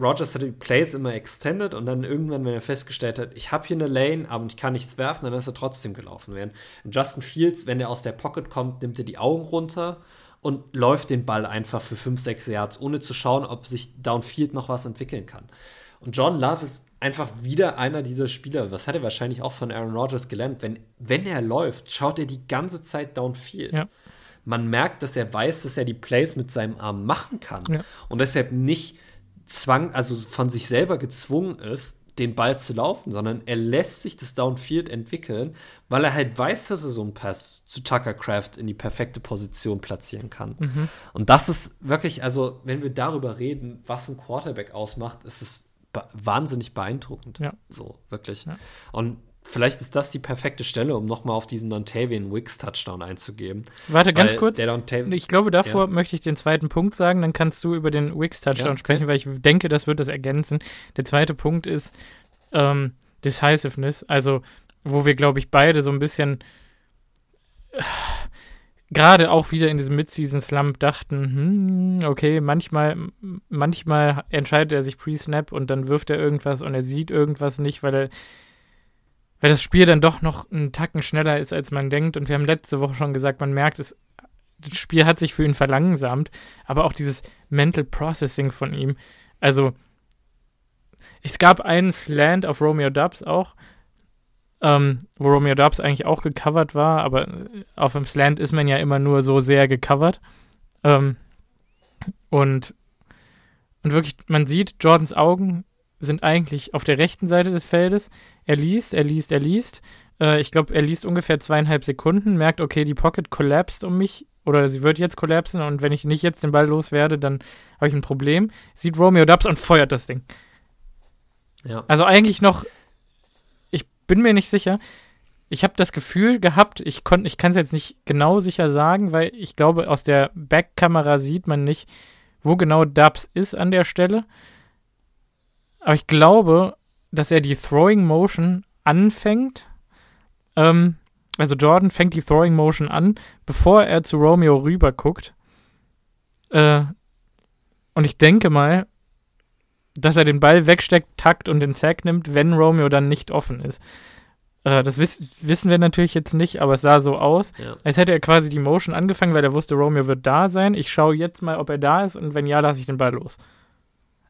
Rogers hat die Plays immer extended und dann irgendwann, wenn er festgestellt hat, ich habe hier eine Lane, aber ich kann nichts werfen, dann ist er trotzdem gelaufen. Während Justin Fields, wenn er aus der Pocket kommt, nimmt er die Augen runter und läuft den Ball einfach für 5, 6 Yards, ohne zu schauen, ob sich Downfield noch was entwickeln kann. Und John Love ist einfach wieder einer dieser Spieler. Das hat er wahrscheinlich auch von Aaron Rodgers gelernt. Wenn, wenn er läuft, schaut er die ganze Zeit Downfield. Ja. Man merkt, dass er weiß, dass er die Plays mit seinem Arm machen kann. Ja. Und deshalb nicht zwang, also von sich selber gezwungen ist, den Ball zu laufen, sondern er lässt sich das Downfield entwickeln, weil er halt weiß, dass er so einen Pass zu Tucker Craft in die perfekte Position platzieren kann. Mhm. Und das ist wirklich, also wenn wir darüber reden, was ein Quarterback ausmacht, ist es wahnsinnig beeindruckend. Ja. So, wirklich. Ja. Und vielleicht ist das die perfekte Stelle, um nochmal auf diesen Dontavian Wicks Touchdown einzugeben. Warte, ganz kurz. ich glaube, davor ja. möchte ich den zweiten Punkt sagen, dann kannst du über den Wicks Touchdown ja, okay. sprechen, weil ich denke, das wird das ergänzen. Der zweite Punkt ist ähm, Decisiveness, also wo wir, glaube ich, beide so ein bisschen äh, gerade auch wieder in diesem Mid-Season-Slump dachten, hm, okay, manchmal, manchmal entscheidet er sich pre-Snap und dann wirft er irgendwas und er sieht irgendwas nicht, weil er weil das Spiel dann doch noch einen Tacken schneller ist, als man denkt. Und wir haben letzte Woche schon gesagt, man merkt, es, das Spiel hat sich für ihn verlangsamt, aber auch dieses Mental Processing von ihm. Also, es gab einen Slant auf Romeo Dubs auch, ähm, wo Romeo Dubs eigentlich auch gecovert war, aber auf dem Slant ist man ja immer nur so sehr gecovert. Ähm, und, und wirklich, man sieht Jordans Augen sind eigentlich auf der rechten Seite des Feldes. Er liest, er liest, er liest. Äh, ich glaube, er liest ungefähr zweieinhalb Sekunden, merkt, okay, die Pocket collapsed um mich oder sie wird jetzt kollapsen und wenn ich nicht jetzt den Ball loswerde, dann habe ich ein Problem. Sieht Romeo Dubs und feuert das Ding. Ja. Also eigentlich noch, bin mir nicht sicher. Ich habe das Gefühl gehabt, ich, ich kann es jetzt nicht genau sicher sagen, weil ich glaube, aus der Backkamera sieht man nicht, wo genau Dubs ist an der Stelle. Aber ich glaube, dass er die Throwing Motion anfängt. Ähm, also Jordan fängt die Throwing Motion an, bevor er zu Romeo rüber guckt. Äh, und ich denke mal, dass er den Ball wegsteckt, takt und den Sack nimmt, wenn Romeo dann nicht offen ist. Äh, das wiss wissen wir natürlich jetzt nicht, aber es sah so aus, ja. als hätte er quasi die Motion angefangen, weil er wusste, Romeo wird da sein. Ich schaue jetzt mal, ob er da ist und wenn ja, lasse ich den Ball los.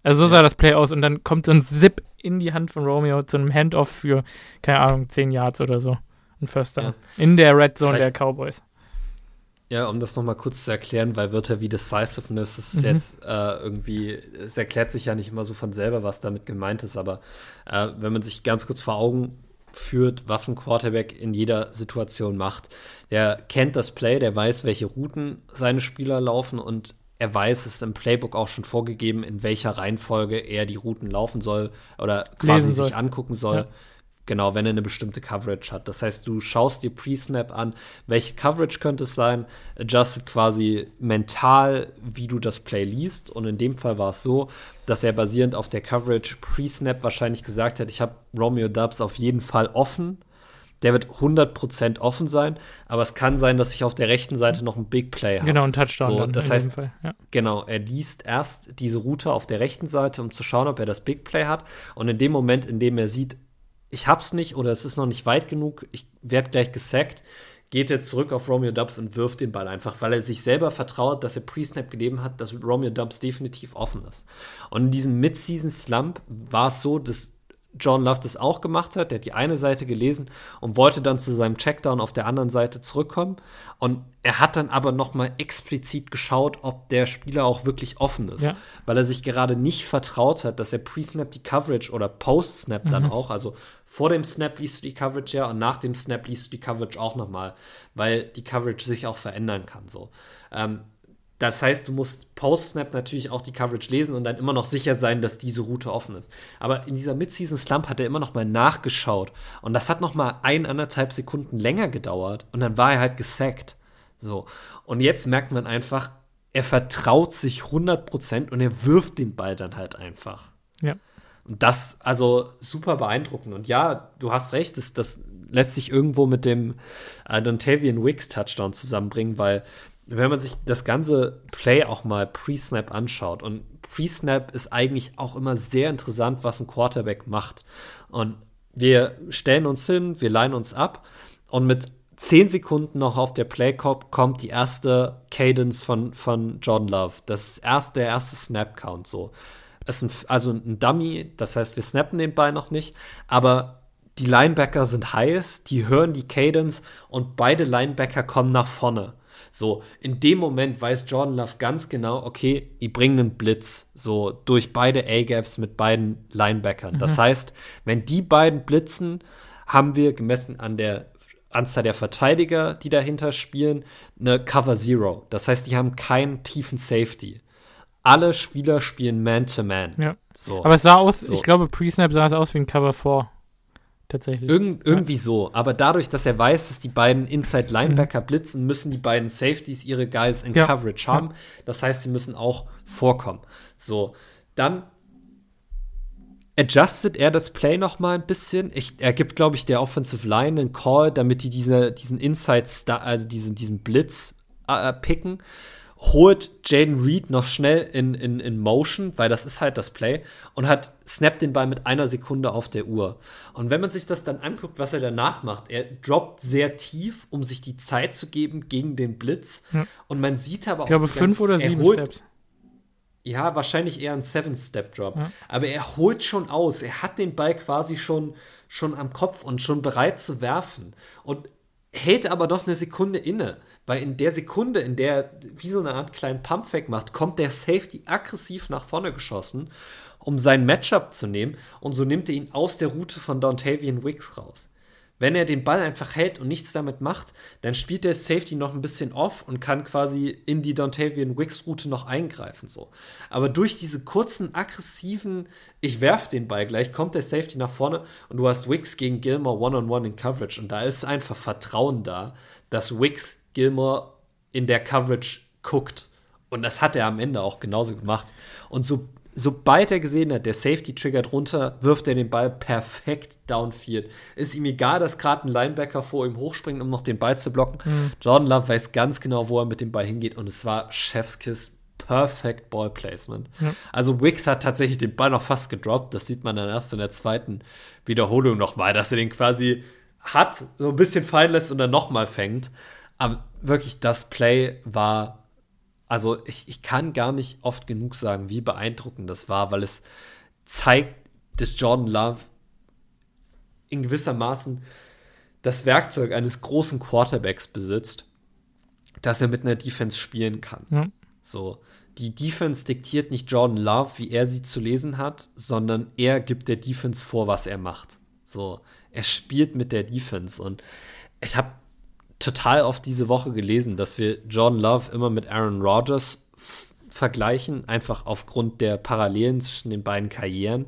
Also so ja. sah das Play aus und dann kommt so ein Zip in die Hand von Romeo zu einem Handoff für, keine Ahnung, 10 Yards oder so. Ein First Down. Ja. In der Red Zone Vielleicht, der Cowboys. Ja, um das nochmal kurz zu erklären, weil Wörter wie Decisiveness ist mhm. jetzt äh, irgendwie, es erklärt sich ja nicht immer so von selber, was damit gemeint ist, aber äh, wenn man sich ganz kurz vor Augen führt, was ein Quarterback in jeder Situation macht. Der kennt das Play, der weiß, welche Routen seine Spieler laufen und er weiß, es ist im Playbook auch schon vorgegeben, in welcher Reihenfolge er die Routen laufen soll oder quasi sich angucken soll. Ja. Genau, wenn er eine bestimmte Coverage hat. Das heißt, du schaust dir Pre-Snap an, welche Coverage könnte es sein, adjusted quasi mental, wie du das Play liest. Und in dem Fall war es so, dass er basierend auf der Coverage Pre-Snap wahrscheinlich gesagt hat, ich habe Romeo Dubs auf jeden Fall offen der wird 100% offen sein, aber es kann sein, dass ich auf der rechten Seite noch ein Big Play habe. Genau, ein Touchdown. So, das heißt, ja. genau, er liest erst diese Route auf der rechten Seite, um zu schauen, ob er das Big Play hat. Und in dem Moment, in dem er sieht, ich hab's nicht oder es ist noch nicht weit genug, ich werde gleich gesackt, geht er zurück auf Romeo Dubs und wirft den Ball einfach, weil er sich selber vertraut, dass er Pre-Snap gegeben hat, dass Romeo Dubs definitiv offen ist. Und in diesem Mid-Season-Slump war es so, dass John Love das auch gemacht hat. Der hat die eine Seite gelesen und wollte dann zu seinem Checkdown auf der anderen Seite zurückkommen. Und er hat dann aber noch mal explizit geschaut, ob der Spieler auch wirklich offen ist. Ja. Weil er sich gerade nicht vertraut hat, dass er Pre-Snap die Coverage oder Post-Snap mhm. dann auch, also vor dem Snap liest du die Coverage ja und nach dem Snap liest du die Coverage auch noch mal, weil die Coverage sich auch verändern kann. So. Ähm, das heißt, du musst Post-Snap natürlich auch die Coverage lesen und dann immer noch sicher sein, dass diese Route offen ist. Aber in dieser Mid-Season-Slump hat er immer noch mal nachgeschaut. Und das hat noch mal ein, anderthalb Sekunden länger gedauert. Und dann war er halt gesackt. So. Und jetzt merkt man einfach, er vertraut sich 100% und er wirft den Ball dann halt einfach. Ja. Und das, also super beeindruckend. Und ja, du hast recht, das, das lässt sich irgendwo mit dem äh, Dontavian Wicks Touchdown zusammenbringen, weil wenn man sich das ganze Play auch mal Pre-Snap anschaut und Pre-Snap ist eigentlich auch immer sehr interessant, was ein Quarterback macht. Und wir stellen uns hin, wir leihen uns ab und mit zehn Sekunden noch auf der Play kommt die erste Cadence von, von John Love. Das ist erst der erste Snap-Count so. Es ist ein, also ein Dummy, das heißt, wir snappen den Ball noch nicht, aber die Linebacker sind heiß, die hören die Cadence und beide Linebacker kommen nach vorne. So, in dem Moment weiß Jordan Love ganz genau, okay, die bringen einen Blitz, so durch beide A-Gaps mit beiden Linebackern. Mhm. Das heißt, wenn die beiden blitzen, haben wir gemessen an der Anzahl der Verteidiger, die dahinter spielen, eine Cover Zero. Das heißt, die haben keinen tiefen Safety. Alle Spieler spielen Man-to-Man. -Man. Ja. So. Aber es sah aus, so. ich glaube, Pre-Snap sah es aus wie ein Cover 4 tatsächlich. Irgend, irgendwie ja. so. Aber dadurch, dass er weiß, dass die beiden Inside Linebacker mhm. blitzen, müssen die beiden Safeties ihre Guys in ja. Coverage haben. Ja. Das heißt, sie müssen auch vorkommen. So, dann adjustet er das Play noch mal ein bisschen. Ich, er gibt, glaube ich, der Offensive Line einen Call, damit die diese, diesen Inside, also diesen, diesen Blitz äh, picken holt Jaden Reed noch schnell in, in, in Motion, weil das ist halt das Play, und hat snappt den Ball mit einer Sekunde auf der Uhr. Und wenn man sich das dann anguckt, was er danach macht, er droppt sehr tief, um sich die Zeit zu geben gegen den Blitz. Ja. Und man sieht aber auch. Ich glaube, fünf ganze, oder sieben holt, Steps. Ja, wahrscheinlich eher ein Seven-Step-Drop. Ja. Aber er holt schon aus. Er hat den Ball quasi schon, schon am Kopf und schon bereit zu werfen. Und hält aber noch eine Sekunde inne. Weil in der Sekunde, in der er wie so eine Art kleinen Pumpfake macht, kommt der Safety aggressiv nach vorne geschossen, um sein Matchup zu nehmen. Und so nimmt er ihn aus der Route von Dontavian Wicks raus. Wenn er den Ball einfach hält und nichts damit macht, dann spielt der Safety noch ein bisschen off und kann quasi in die Dontavian Wicks Route noch eingreifen. So. Aber durch diese kurzen, aggressiven, ich werf den Ball gleich, kommt der Safety nach vorne und du hast Wicks gegen Gilmore One-on-One -on -one in Coverage. Und da ist einfach Vertrauen da, dass Wicks Gilmore in der Coverage guckt. Und das hat er am Ende auch genauso gemacht. Und so sobald er gesehen hat, der Safety triggert runter, wirft er den Ball perfekt downfield. Ist ihm egal, dass gerade ein Linebacker vor ihm hochspringt, um noch den Ball zu blocken. Mhm. Jordan Love weiß ganz genau, wo er mit dem Ball hingeht und es war Chefskiss Perfect Ball Placement. Ja. Also Wicks hat tatsächlich den Ball noch fast gedroppt. Das sieht man dann erst in der zweiten Wiederholung nochmal, dass er den quasi hat, so ein bisschen fallen lässt und dann nochmal fängt. Aber wirklich, das Play war also ich, ich kann gar nicht oft genug sagen, wie beeindruckend das war, weil es zeigt, dass Jordan Love in gewisser Maßen das Werkzeug eines großen Quarterbacks besitzt, dass er mit einer Defense spielen kann. Ja. So, die Defense diktiert nicht Jordan Love, wie er sie zu lesen hat, sondern er gibt der Defense vor, was er macht. So, er spielt mit der Defense und ich habe total oft diese Woche gelesen, dass wir Jordan Love immer mit Aaron Rodgers vergleichen, einfach aufgrund der Parallelen zwischen den beiden Karrieren.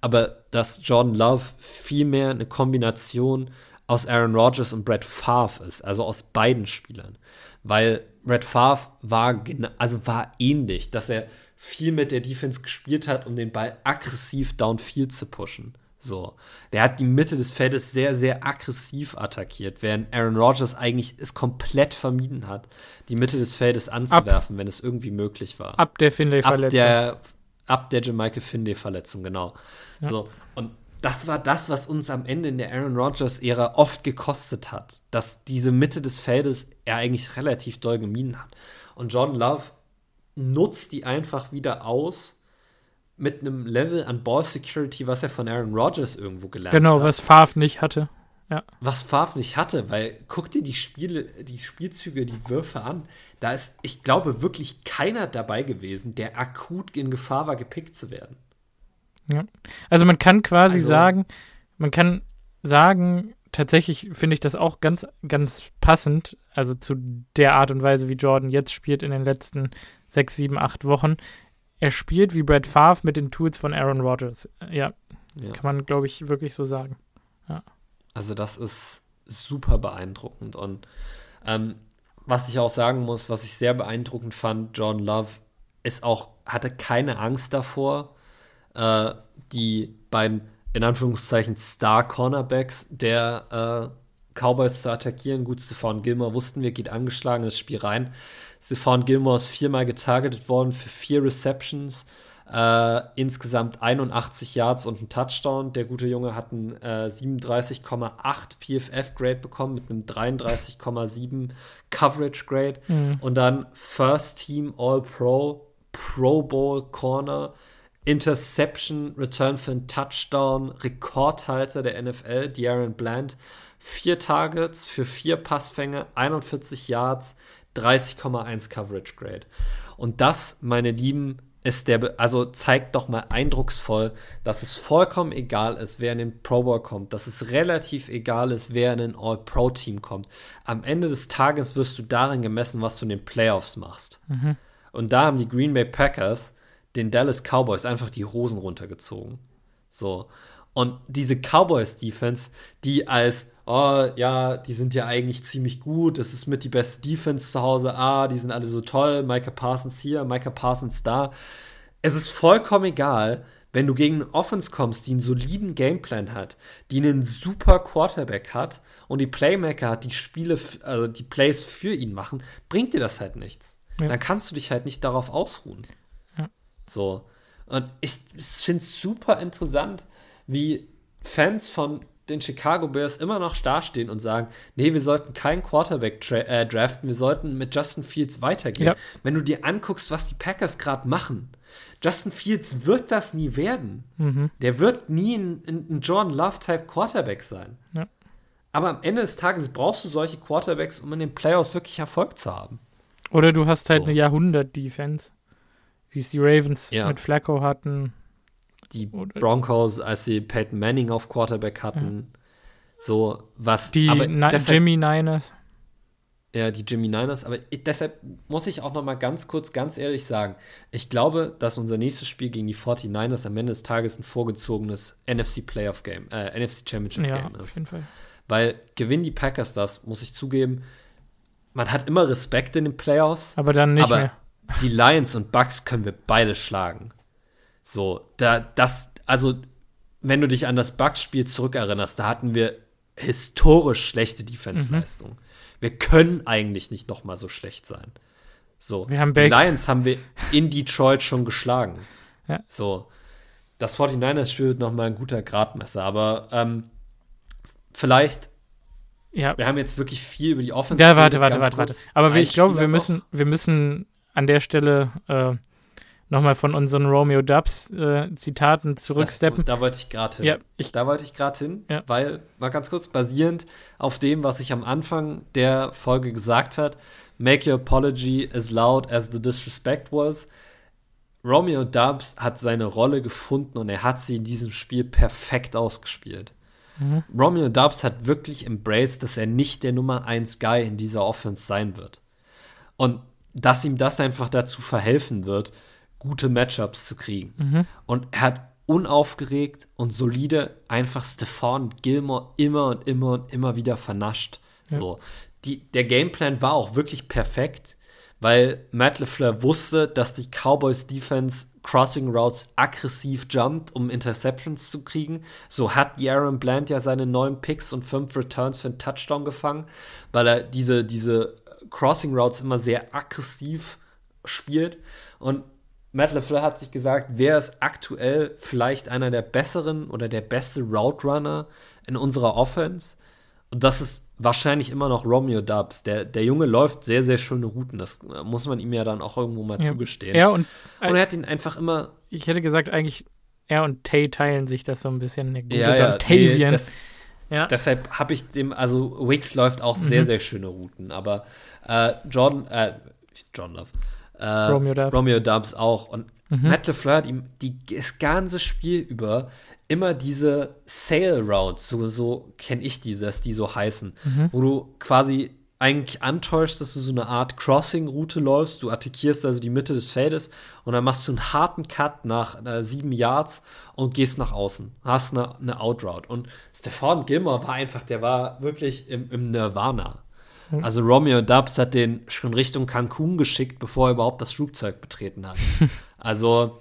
Aber dass Jordan Love vielmehr eine Kombination aus Aaron Rodgers und Brett Favre ist, also aus beiden Spielern. Weil Brett Favre war, also war ähnlich, dass er viel mit der Defense gespielt hat, um den Ball aggressiv downfield zu pushen. So. Der hat die Mitte des Feldes sehr, sehr aggressiv attackiert, während Aaron Rodgers eigentlich es komplett vermieden hat, die Mitte des Feldes anzuwerfen, ab, wenn es irgendwie möglich war. Ab der Finlay-Verletzung. Ab der, ab der Jamichael Finlay-Verletzung, genau. Ja. So. Und das war das, was uns am Ende in der Aaron Rodgers-Ära oft gekostet hat, dass diese Mitte des Feldes er eigentlich relativ doll gemieden hat. Und Jordan Love nutzt die einfach wieder aus mit einem Level an Ball Security, was er von Aaron Rodgers irgendwo gelernt genau, hat. Genau, was Favre nicht hatte. Ja. Was Favre nicht hatte, weil guck dir die Spiele, die Spielzüge, die Würfe an. Da ist, ich glaube, wirklich keiner dabei gewesen, der akut in Gefahr war, gepickt zu werden. Ja. Also man kann quasi also, sagen, man kann sagen, tatsächlich finde ich das auch ganz, ganz passend, also zu der Art und Weise, wie Jordan jetzt spielt in den letzten sechs, sieben, acht Wochen er spielt wie Brad Favre mit den Tools von Aaron Rodgers. Ja, ja. kann man, glaube ich, wirklich so sagen. Ja. Also das ist super beeindruckend und ähm, was ich auch sagen muss, was ich sehr beeindruckend fand, John Love ist auch, hatte keine Angst davor, äh, die beiden, in Anführungszeichen, Star-Cornerbacks der äh, Cowboys zu attackieren. Gut, Stefan Gilmer wussten wir, geht angeschlagen in das Spiel rein. Stefan Gilmore ist viermal getargetet worden für vier Receptions. Äh, insgesamt 81 Yards und ein Touchdown. Der gute Junge hat ein äh, 37,8 PFF-Grade bekommen mit einem 33,7 Coverage-Grade. Mhm. Und dann First Team All-Pro, Pro Bowl Corner, Interception, Return für einen Touchdown, Rekordhalter der NFL, De'Aaron Bland. Vier Targets für vier Passfänge, 41 Yards, 30,1 Coverage Grade. Und das, meine Lieben, ist der, also zeigt doch mal eindrucksvoll, dass es vollkommen egal ist, wer in den Pro Bowl kommt, dass es relativ egal ist, wer in ein All-Pro-Team kommt. Am Ende des Tages wirst du darin gemessen, was du in den Playoffs machst. Mhm. Und da haben die Green Bay Packers den Dallas Cowboys einfach die Hosen runtergezogen. So. Und diese Cowboys-Defense, die als oh ja, die sind ja eigentlich ziemlich gut, das ist mit die beste Defense zu Hause, ah, die sind alle so toll, Micah Parsons hier, Micah Parsons da. Es ist vollkommen egal, wenn du gegen eine Offense kommst, die einen soliden Gameplan hat, die einen super Quarterback hat und die Playmaker hat, die Spiele, also die Plays für ihn machen, bringt dir das halt nichts. Ja. Dann kannst du dich halt nicht darauf ausruhen. Ja. So. Und ich finde es super interessant, wie Fans von den Chicago Bears immer noch dastehen und sagen, nee, wir sollten keinen Quarterback äh, draften, wir sollten mit Justin Fields weitergehen. Ja. Wenn du dir anguckst, was die Packers gerade machen, Justin Fields wird das nie werden. Mhm. Der wird nie ein, ein Jordan Love-Type Quarterback sein. Ja. Aber am Ende des Tages brauchst du solche Quarterbacks, um in den Playoffs wirklich Erfolg zu haben. Oder du hast halt so. eine Jahrhundert-Defense, wie es die Ravens ja. mit Flacco hatten die Broncos, als sie Peyton Manning auf Quarterback hatten. Ja. So, was. Die aber deshalb, Jimmy Niners. Ja, die Jimmy Niners. Aber ich, deshalb muss ich auch noch mal ganz kurz, ganz ehrlich sagen, ich glaube, dass unser nächstes Spiel gegen die 49ers am Ende des Tages ein vorgezogenes NFC Playoff Game, äh, NFC Championship ja, Game ist. Auf jeden Fall. Weil gewinnen die Packers das, muss ich zugeben, man hat immer Respekt in den Playoffs. Aber dann nicht aber mehr. Die Lions und Bucks können wir beide schlagen. So, da, das, also, wenn du dich an das Bucks-Spiel zurückerinnerst, da hatten wir historisch schlechte Defense-Leistung. Mhm. Wir können eigentlich nicht noch mal so schlecht sein. So, wir haben die Lions haben wir in Detroit schon geschlagen. Ja. So, das 49ers-Spiel wird noch mal ein guter Gradmesser, aber ähm, vielleicht ja. Wir haben jetzt wirklich viel über die Offense. Ja, warte, warte, warte, warte. Aber ich glaube, wir müssen, wir müssen an der Stelle äh, nochmal von unseren Romeo Dubs äh, Zitaten zurücksteppen. Das, da wollte ich gerade hin. Ja, ich, da wollte ich gerade hin, ja. weil, mal ganz kurz, basierend auf dem, was ich am Anfang der Folge gesagt hat, make your apology as loud as the disrespect was. Romeo Dubs hat seine Rolle gefunden und er hat sie in diesem Spiel perfekt ausgespielt. Mhm. Romeo Dubs hat wirklich embraced, dass er nicht der Nummer 1 Guy in dieser Offense sein wird. Und dass ihm das einfach dazu verhelfen wird, gute Matchups zu kriegen. Mhm. Und er hat unaufgeregt und solide einfach Stefan Gilmore immer und immer und immer wieder vernascht. Ja. So. Die, der Gameplan war auch wirklich perfekt weil Matt LeFleur wusste, dass die Cowboys Defense Crossing Routes aggressiv jumpt, um Interceptions zu kriegen. So hat Aaron Bland ja seine neun Picks und fünf Returns für einen Touchdown gefangen, weil er diese, diese Crossing Routes immer sehr aggressiv spielt. Und Matt LeFleur hat sich gesagt, wer ist aktuell vielleicht einer der besseren oder der beste Route Runner in unserer Offense? Und das ist wahrscheinlich immer noch Romeo Dubs. Der, der Junge läuft sehr, sehr schöne Routen. Das muss man ihm ja dann auch irgendwo mal ja. zugestehen. Er und, und er hat ihn einfach immer. Ich hätte gesagt, eigentlich, er und Tay teilen sich das so ein bisschen. Eine gute ja, ja, nee, das, ja. Deshalb habe ich dem, also Wicks läuft auch mhm. sehr, sehr schöne Routen. Aber äh, Jordan, äh, John Love. Äh, Romeo Dubs. Romeo Dubs auch. Und mhm. Matt LeFleur hat ihm die, das ganze Spiel über immer diese Sail Routes, so, so kenne ich diese, dass die so heißen, mhm. wo du quasi eigentlich antäuschst, dass du so eine Art Crossing-Route läufst. Du attackierst also die Mitte des Feldes und dann machst du einen harten Cut nach äh, sieben Yards und gehst nach außen. Hast eine, eine Outroute. Und Stefan Gilmore war einfach, der war wirklich im, im Nirvana. Mhm. Also Romeo Dubs hat den schon Richtung Cancun geschickt, bevor er überhaupt das Flugzeug betreten hat. also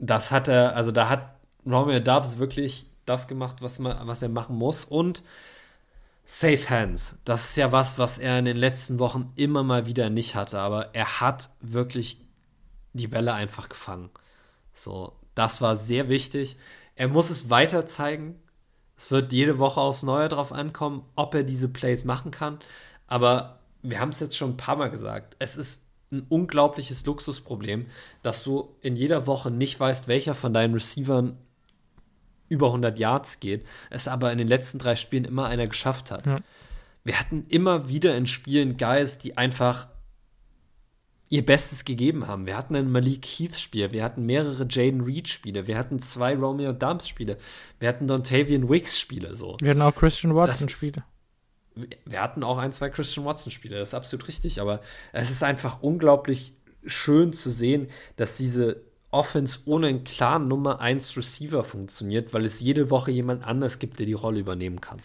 das hat er, also da hat Romeo Dubs wirklich das gemacht, was, man, was er machen muss. Und Safe Hands. Das ist ja was, was er in den letzten Wochen immer mal wieder nicht hatte. Aber er hat wirklich die Bälle einfach gefangen. So, das war sehr wichtig. Er muss es weiter zeigen. Es wird jede Woche aufs Neue drauf ankommen, ob er diese Plays machen kann. Aber wir haben es jetzt schon ein paar Mal gesagt. Es ist ein unglaubliches Luxusproblem, dass du in jeder Woche nicht weißt, welcher von deinen Receivern über 100 Yards geht, es aber in den letzten drei Spielen immer einer geschafft hat. Ja. Wir hatten immer wieder in Spielen Guys, die einfach ihr Bestes gegeben haben. Wir hatten ein Malik Heath-Spiel, wir hatten mehrere Jaden Reed-Spiele, wir hatten zwei Romeo Dumps-Spiele, wir hatten Dontavian Wicks-Spiele. So. Wir hatten auch Christian Watson-Spiele. Wir hatten auch ein, zwei Christian Watson-Spiele, das ist absolut richtig, aber es ist einfach unglaublich schön zu sehen, dass diese Offense ohne einen klaren Nummer 1 Receiver funktioniert, weil es jede Woche jemand anders gibt, der die Rolle übernehmen kann.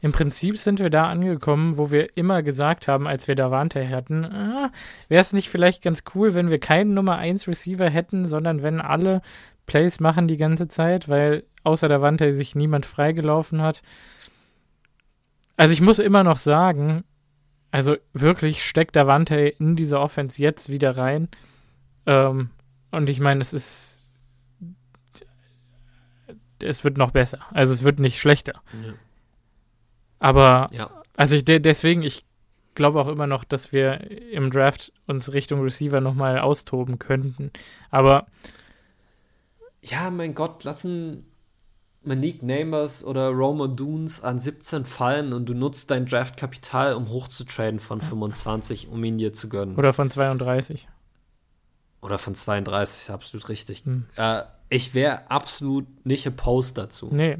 Im Prinzip sind wir da angekommen, wo wir immer gesagt haben, als wir Davante hatten, ah, wäre es nicht vielleicht ganz cool, wenn wir keinen Nummer 1 Receiver hätten, sondern wenn alle Plays machen die ganze Zeit, weil außer Davante sich niemand freigelaufen hat. Also ich muss immer noch sagen, also wirklich steckt Davante in diese Offense jetzt wieder rein. Ähm, und ich meine, es ist. Es wird noch besser. Also es wird nicht schlechter. Ja. Aber, ja. also ich, deswegen, ich glaube auch immer noch, dass wir im Draft uns Richtung Receiver nochmal austoben könnten. Aber. Ja, mein Gott, lassen Monique Neighbors oder Roma Dunes an 17 fallen und du nutzt dein Draftkapital, um hochzutraden von 25, um ihn dir zu gönnen. Oder von 32. Oder von 32, absolut richtig. Hm. Äh, ich wäre absolut nicht opposed dazu. Nee.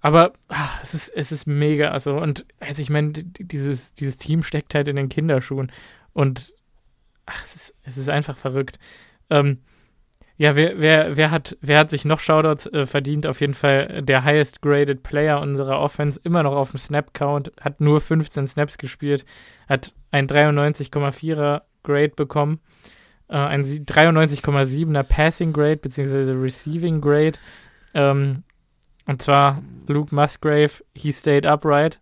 Aber ach, es, ist, es ist mega. Also, und also ich meine, dieses, dieses Team steckt halt in den Kinderschuhen. Und ach, es ist, es ist einfach verrückt. Ähm, ja, wer, wer, wer, hat, wer hat sich noch Shoutouts äh, verdient? Auf jeden Fall der highest graded Player unserer Offense, immer noch auf dem Snap-Count, hat nur 15 Snaps gespielt, hat ein 93,4er Grade bekommen, äh, ein 93,7er Passing Grade beziehungsweise Receiving Grade. Ähm, und zwar Luke Musgrave, he stayed upright.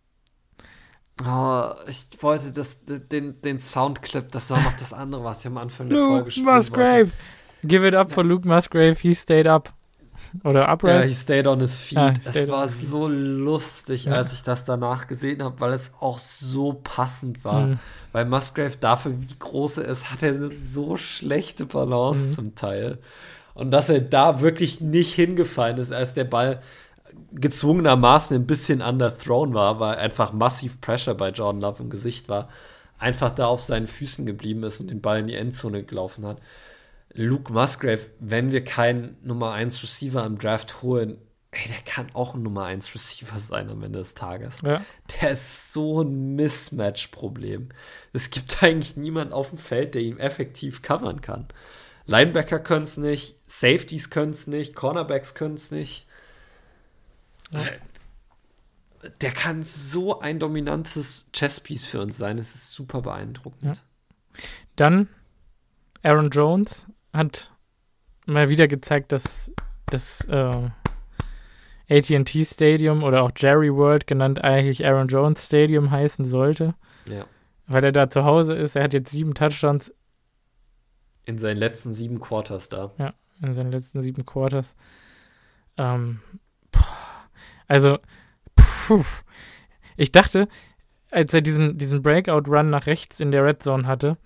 Oh, ich wollte das, den, den Soundclip, das war noch das andere, was ich am Anfang der Folge spielen Musgrave. wollte. Give it up for Luke Musgrave, he stayed up. Oder upright. Ja, he stayed on his feet. Ah, es war so lustig, als ich das danach gesehen habe, weil es auch so passend war. Mhm. Weil Musgrave dafür, wie groß er ist, hat er eine so schlechte Balance mhm. zum Teil. Und dass er da wirklich nicht hingefallen ist, als der Ball gezwungenermaßen ein bisschen underthrown war, weil einfach massiv Pressure bei Jordan Love im Gesicht war, einfach da auf seinen Füßen geblieben ist und den Ball in die Endzone gelaufen hat. Luke Musgrave, wenn wir keinen Nummer 1 Receiver im Draft holen, ey, der kann auch ein Nummer 1 Receiver sein am Ende des Tages. Ja. Der ist so ein Mismatch-Problem. Es gibt eigentlich niemanden auf dem Feld, der ihn effektiv covern kann. Linebacker können es nicht, Safeties können es nicht, Cornerbacks können es nicht. Ja. Der kann so ein dominantes Chesspiece für uns sein. Es ist super beeindruckend. Ja. Dann Aaron Jones hat mal wieder gezeigt, dass das äh, ATT Stadium oder auch Jerry World genannt eigentlich Aaron Jones Stadium heißen sollte. Ja. Weil er da zu Hause ist. Er hat jetzt sieben Touchdowns. In seinen letzten sieben Quarters da. Ja, in seinen letzten sieben Quarters. Ähm, also, puh, ich dachte, als er diesen, diesen Breakout-Run nach rechts in der Red Zone hatte,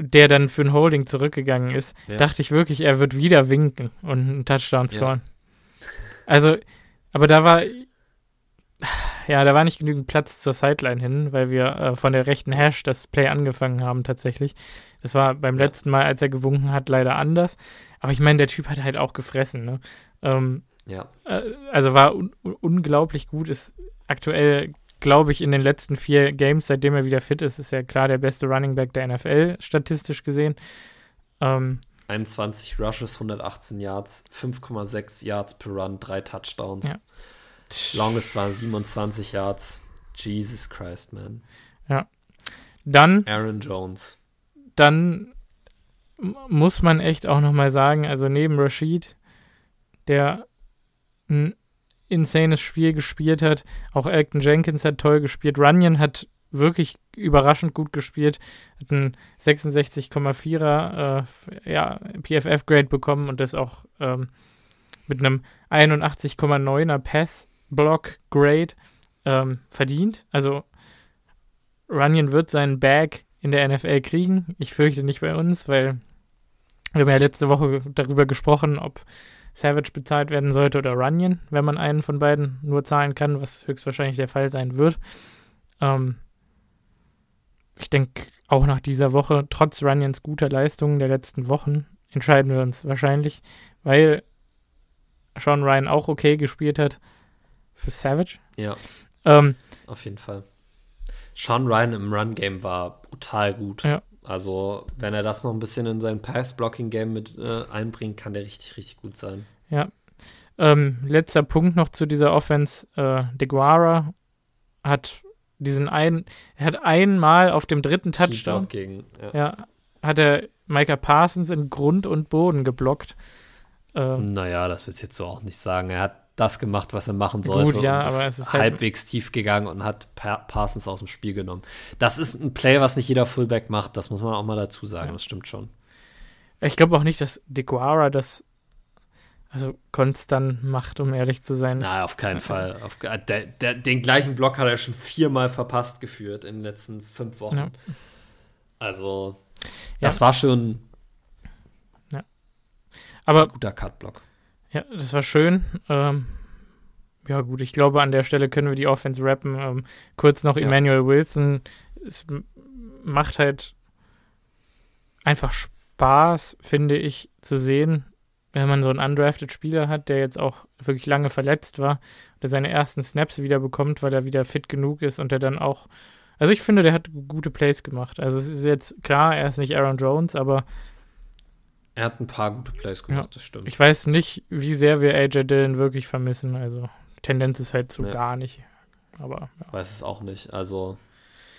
der dann für ein Holding zurückgegangen ist, ja. dachte ich wirklich, er wird wieder winken und einen Touchdown scoren. Ja. Also, aber da war, ja, da war nicht genügend Platz zur Sideline hin, weil wir äh, von der rechten Hash das Play angefangen haben tatsächlich. Das war beim ja. letzten Mal, als er gewunken hat, leider anders. Aber ich meine, der Typ hat halt auch gefressen. Ne? Ähm, ja. Äh, also war un unglaublich gut, ist aktuell glaube ich, in den letzten vier Games, seitdem er wieder fit ist, ist er klar der beste Running Back der NFL, statistisch gesehen. Ähm, 21 Rushes, 118 Yards, 5,6 Yards per Run, drei Touchdowns. Ja. Longest waren 27 Yards. Jesus Christ, man. Ja. Dann. Aaron Jones. Dann muss man echt auch nochmal sagen, also neben Rashid, der ein insanes Spiel gespielt hat. Auch Elton Jenkins hat toll gespielt. Runyon hat wirklich überraschend gut gespielt. Hat einen 66,4er äh, ja, PFF-Grade bekommen und das auch ähm, mit einem 81,9er Pass-Block-Grade ähm, verdient. Also Runyon wird seinen Bag in der NFL kriegen. Ich fürchte nicht bei uns, weil wir haben ja letzte Woche darüber gesprochen, ob Savage bezahlt werden sollte oder Runyon, wenn man einen von beiden nur zahlen kann, was höchstwahrscheinlich der Fall sein wird. Ähm, ich denke, auch nach dieser Woche, trotz Runyons guter Leistungen der letzten Wochen, entscheiden wir uns wahrscheinlich, weil Sean Ryan auch okay gespielt hat für Savage. Ja. Ähm, auf jeden Fall. Sean Ryan im Run-Game war brutal gut. Ja. Also, wenn er das noch ein bisschen in sein Pass-Blocking-Game mit äh, einbringt, kann der richtig, richtig gut sein. Ja. Ähm, letzter Punkt noch zu dieser Offense. Äh, De Guara hat diesen einen, er hat einmal auf dem dritten Touchdown, ja. ja. hat er Micah Parsons in Grund und Boden geblockt. Ähm, naja, das ich jetzt so auch nicht sagen. Er hat das gemacht, was er machen sollte. Gut, ja, aber es ist halt halbwegs tief gegangen und hat Parsons aus dem Spiel genommen. Das ist ein Play, was nicht jeder Fullback macht. Das muss man auch mal dazu sagen. Ja. Das stimmt schon. Ich glaube auch nicht, dass DeGuara das also konstant macht, um ehrlich zu sein. Nein, auf keinen also, Fall. Auf, der, der, den gleichen Block hat er schon viermal verpasst geführt in den letzten fünf Wochen. Ja. Also, das ja. war schon ja. Aber, ein guter Cut-Block. Ja, das war schön. Ähm, ja, gut, ich glaube, an der Stelle können wir die Offense rappen. Ähm, kurz noch ja. Emmanuel Wilson. Es macht halt einfach Spaß, finde ich, zu sehen, wenn man so einen undrafted Spieler hat, der jetzt auch wirklich lange verletzt war, der seine ersten Snaps wieder bekommt, weil er wieder fit genug ist und der dann auch, also ich finde, der hat gute Plays gemacht. Also es ist jetzt klar, er ist nicht Aaron Jones, aber er hat ein paar gute Plays gemacht, ja, das stimmt. Ich weiß nicht, wie sehr wir AJ Dillon wirklich vermissen. Also Tendenz ist halt so nee. gar nicht. Aber ja. weiß es auch nicht. Also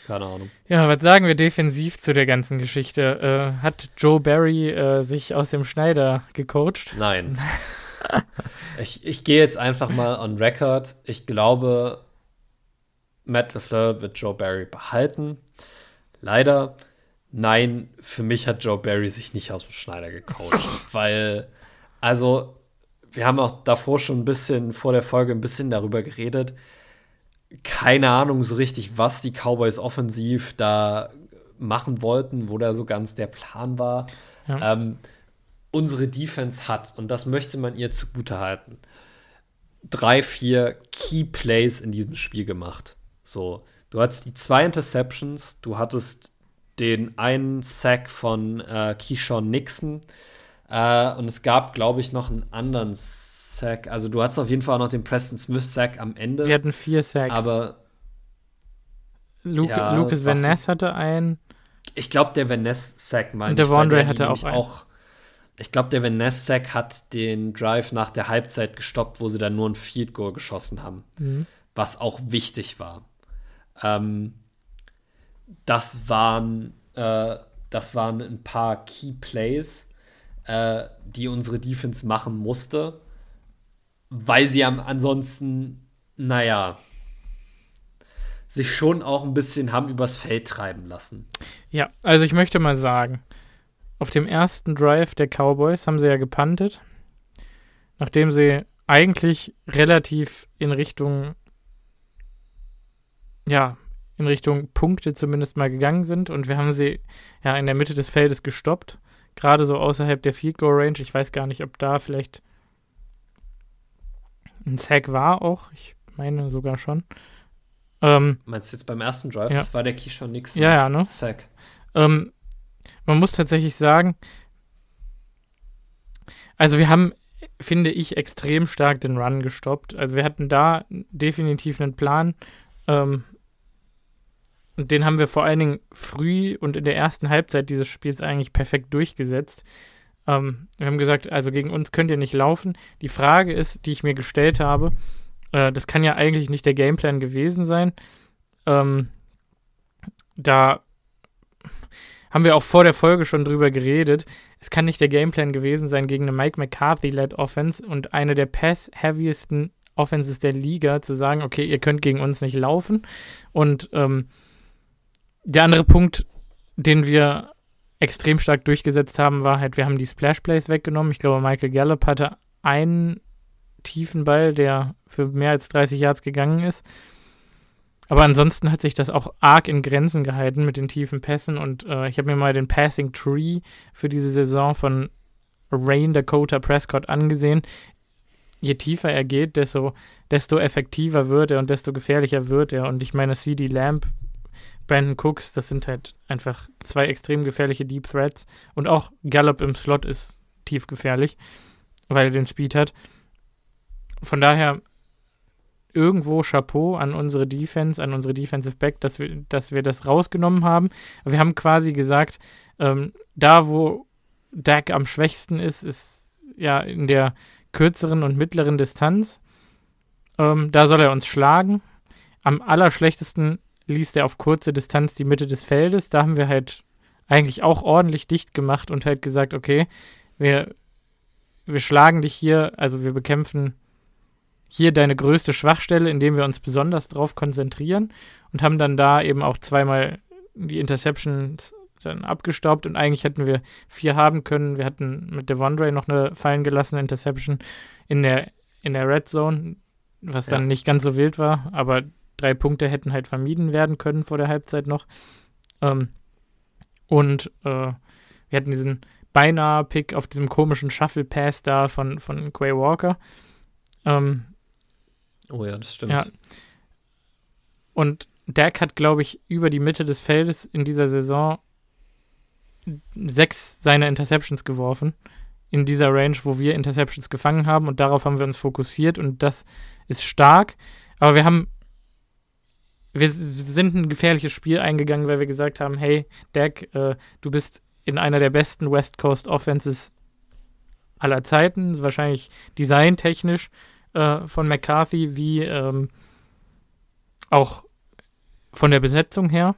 keine Ahnung. Ja, was sagen wir defensiv zu der ganzen Geschichte? Äh, hat Joe Barry äh, sich aus dem Schneider gecoacht? Nein. ich, ich gehe jetzt einfach mal on record. Ich glaube, Matt LeFleur wird Joe Barry behalten. Leider, nein, für mich hat Joe Barry sich nicht aus dem Schneider gecoacht. weil, also, wir haben auch davor schon ein bisschen, vor der Folge ein bisschen darüber geredet keine Ahnung so richtig, was die Cowboys offensiv da machen wollten, wo da so ganz der Plan war. Ja. Ähm, unsere Defense hat, und das möchte man ihr zugute halten, drei, vier Key Plays in diesem Spiel gemacht. So, du hattest die zwei Interceptions, du hattest den einen Sack von äh, Keyshawn Nixon äh, und es gab, glaube ich, noch einen anderen Sack. Also du hattest auf jeden Fall auch noch den Preston Smith Sack am Ende. Wir hatten vier Sacks. Aber Luke, ja, Lucas Van Ness hatte einen. Ich glaube, der Van Ness Sack meinte Und der Vondre hatte auch einen. Auch, ich glaube, der Van Ness Sack hat den Drive nach der Halbzeit gestoppt, wo sie dann nur ein Field Goal geschossen haben. Mhm. Was auch wichtig war. Ähm, das waren, äh, das waren ein paar Key Plays, äh, die unsere Defense machen musste weil sie am ansonsten, naja, sich schon auch ein bisschen haben übers Feld treiben lassen. Ja, also ich möchte mal sagen, auf dem ersten Drive der Cowboys haben sie ja gepantet, nachdem sie eigentlich relativ in Richtung, ja, in Richtung Punkte zumindest mal gegangen sind und wir haben sie ja in der Mitte des Feldes gestoppt, gerade so außerhalb der Field Goal Range. Ich weiß gar nicht, ob da vielleicht ein Sack war auch, ich meine sogar schon. Ähm, Meinst du jetzt beim ersten Drive? Ja. Das war der Keyshawn Nixon ja, ja, ne? Sack. Ähm, man muss tatsächlich sagen, also wir haben, finde ich, extrem stark den Run gestoppt. Also wir hatten da definitiv einen Plan. Ähm, und den haben wir vor allen Dingen früh und in der ersten Halbzeit dieses Spiels eigentlich perfekt durchgesetzt. Ähm, wir haben gesagt, also gegen uns könnt ihr nicht laufen. Die Frage ist, die ich mir gestellt habe, äh, das kann ja eigentlich nicht der Gameplan gewesen sein. Ähm, da haben wir auch vor der Folge schon drüber geredet. Es kann nicht der Gameplan gewesen sein gegen eine Mike McCarthy-led Offense und eine der pass-heaviesten Offenses der Liga zu sagen, okay, ihr könnt gegen uns nicht laufen. Und ähm, der andere Punkt, den wir extrem stark durchgesetzt haben, war halt, wir haben die Splash Plays weggenommen. Ich glaube, Michael Gallup hatte einen tiefen Ball, der für mehr als 30 Yards gegangen ist. Aber ansonsten hat sich das auch arg in Grenzen gehalten mit den tiefen Pässen und äh, ich habe mir mal den Passing Tree für diese Saison von Rain Dakota Prescott angesehen. Je tiefer er geht, desto, desto effektiver wird er und desto gefährlicher wird er. Und ich meine, CD Lamp Brandon Cooks, das sind halt einfach zwei extrem gefährliche Deep Threats. Und auch Gallup im Slot ist tief gefährlich, weil er den Speed hat. Von daher irgendwo Chapeau an unsere Defense, an unsere Defensive Back, dass wir, dass wir das rausgenommen haben. Wir haben quasi gesagt, ähm, da wo Dak am schwächsten ist, ist ja in der kürzeren und mittleren Distanz. Ähm, da soll er uns schlagen. Am allerschlechtesten liest er auf kurze Distanz die Mitte des Feldes. Da haben wir halt eigentlich auch ordentlich dicht gemacht und halt gesagt, okay, wir, wir schlagen dich hier, also wir bekämpfen hier deine größte Schwachstelle, indem wir uns besonders drauf konzentrieren und haben dann da eben auch zweimal die Interceptions dann abgestaubt und eigentlich hätten wir vier haben können. Wir hatten mit Devondre noch eine fallen gelassene Interception in der, in der Red Zone, was dann ja. nicht ganz so wild war, aber drei Punkte hätten halt vermieden werden können vor der Halbzeit noch. Ähm, und äh, wir hatten diesen beinahe Pick auf diesem komischen Shuffle Pass da von, von Quay Walker. Ähm, oh ja, das stimmt. Ja. Und Dak hat, glaube ich, über die Mitte des Feldes in dieser Saison sechs seiner Interceptions geworfen. in dieser Range, wo wir Interceptions gefangen haben und darauf haben wir uns fokussiert und das ist stark. Aber wir haben, wir sind ein gefährliches Spiel eingegangen, weil wir gesagt haben, hey, Dak, äh, du bist in einer der besten West Coast Offenses aller Zeiten, wahrscheinlich designtechnisch äh, von McCarthy wie ähm, auch von der Besetzung her.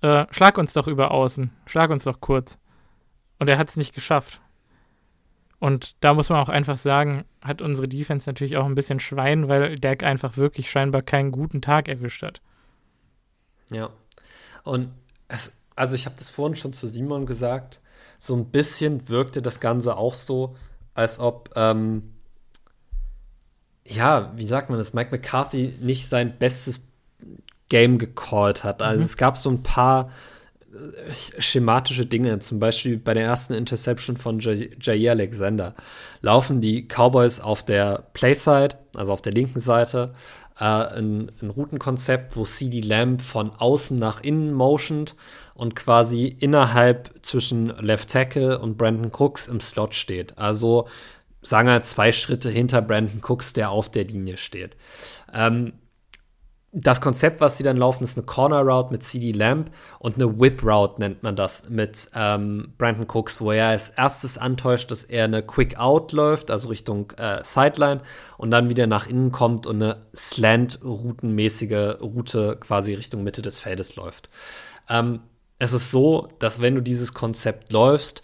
Äh, schlag uns doch über außen, schlag uns doch kurz. Und er hat es nicht geschafft. Und da muss man auch einfach sagen, hat unsere Defense natürlich auch ein bisschen Schwein, weil Dak einfach wirklich scheinbar keinen guten Tag erwischt hat. Ja. Und es, also ich habe das vorhin schon zu Simon gesagt, so ein bisschen wirkte das Ganze auch so, als ob, ähm, ja, wie sagt man das, Mike McCarthy nicht sein bestes Game gecallt hat. Also mhm. es gab so ein paar äh, schematische Dinge, zum Beispiel bei der ersten Interception von Jair Alexander, laufen die Cowboys auf der Playside, also auf der linken Seite, äh, ein, ein Routenkonzept, wo CD Lamb von außen nach innen motioned und quasi innerhalb zwischen Left Tackle und Brandon Cooks im Slot steht. Also sagen wir zwei Schritte hinter Brandon Cooks, der auf der Linie steht. Ähm, das Konzept, was sie dann laufen, ist eine Corner Route mit CD Lamb und eine Whip Route nennt man das mit ähm, Brandon Cooks, wo er als erstes antäuscht, dass er eine Quick Out läuft, also Richtung äh, Sideline und dann wieder nach innen kommt und eine Slant-Routenmäßige Route quasi Richtung Mitte des Feldes läuft. Ähm, es ist so, dass wenn du dieses Konzept läufst,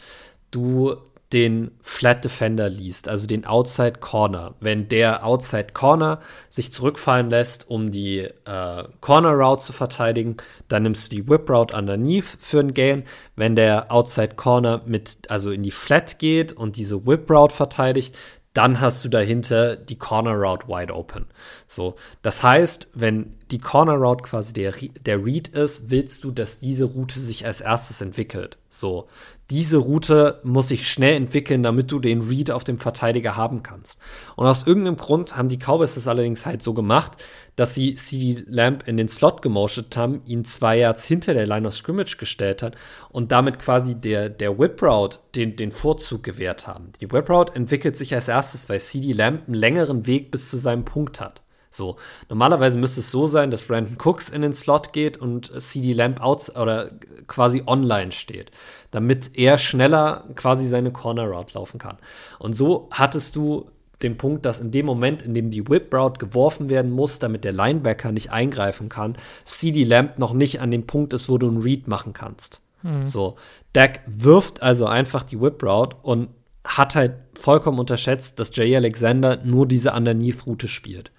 du den Flat Defender liest, also den Outside Corner. Wenn der Outside Corner sich zurückfallen lässt, um die äh, Corner Route zu verteidigen, dann nimmst du die Whip Route underneath für ein Gain. Wenn der Outside Corner mit, also in die Flat geht und diese Whip Route verteidigt, dann hast du dahinter die Corner Route wide open. So, das heißt, wenn die Corner Route quasi der, der Read ist, willst du, dass diese Route sich als erstes entwickelt. So, diese Route muss sich schnell entwickeln, damit du den Read auf dem Verteidiger haben kannst. Und aus irgendeinem Grund haben die Cowboys das allerdings halt so gemacht, dass sie CD Lamp in den Slot gemotet haben, ihn zwei Yards hinter der Line of Scrimmage gestellt hat und damit quasi der, der Whip Route den, den Vorzug gewährt haben. Die Whip Route entwickelt sich als erstes, weil CD Lamp einen längeren Weg bis zu seinem Punkt hat. So, normalerweise müsste es so sein, dass Brandon Cooks in den Slot geht und CD Lamp outs oder quasi online steht, damit er schneller quasi seine Corner Route laufen kann. Und so hattest du den Punkt, dass in dem Moment, in dem die Whip Route geworfen werden muss, damit der Linebacker nicht eingreifen kann, CD Lamp noch nicht an dem Punkt ist, wo du einen Read machen kannst. Mhm. So, Dak wirft also einfach die Whip Route und hat halt vollkommen unterschätzt, dass Jay Alexander nur diese Underneath-Route spielt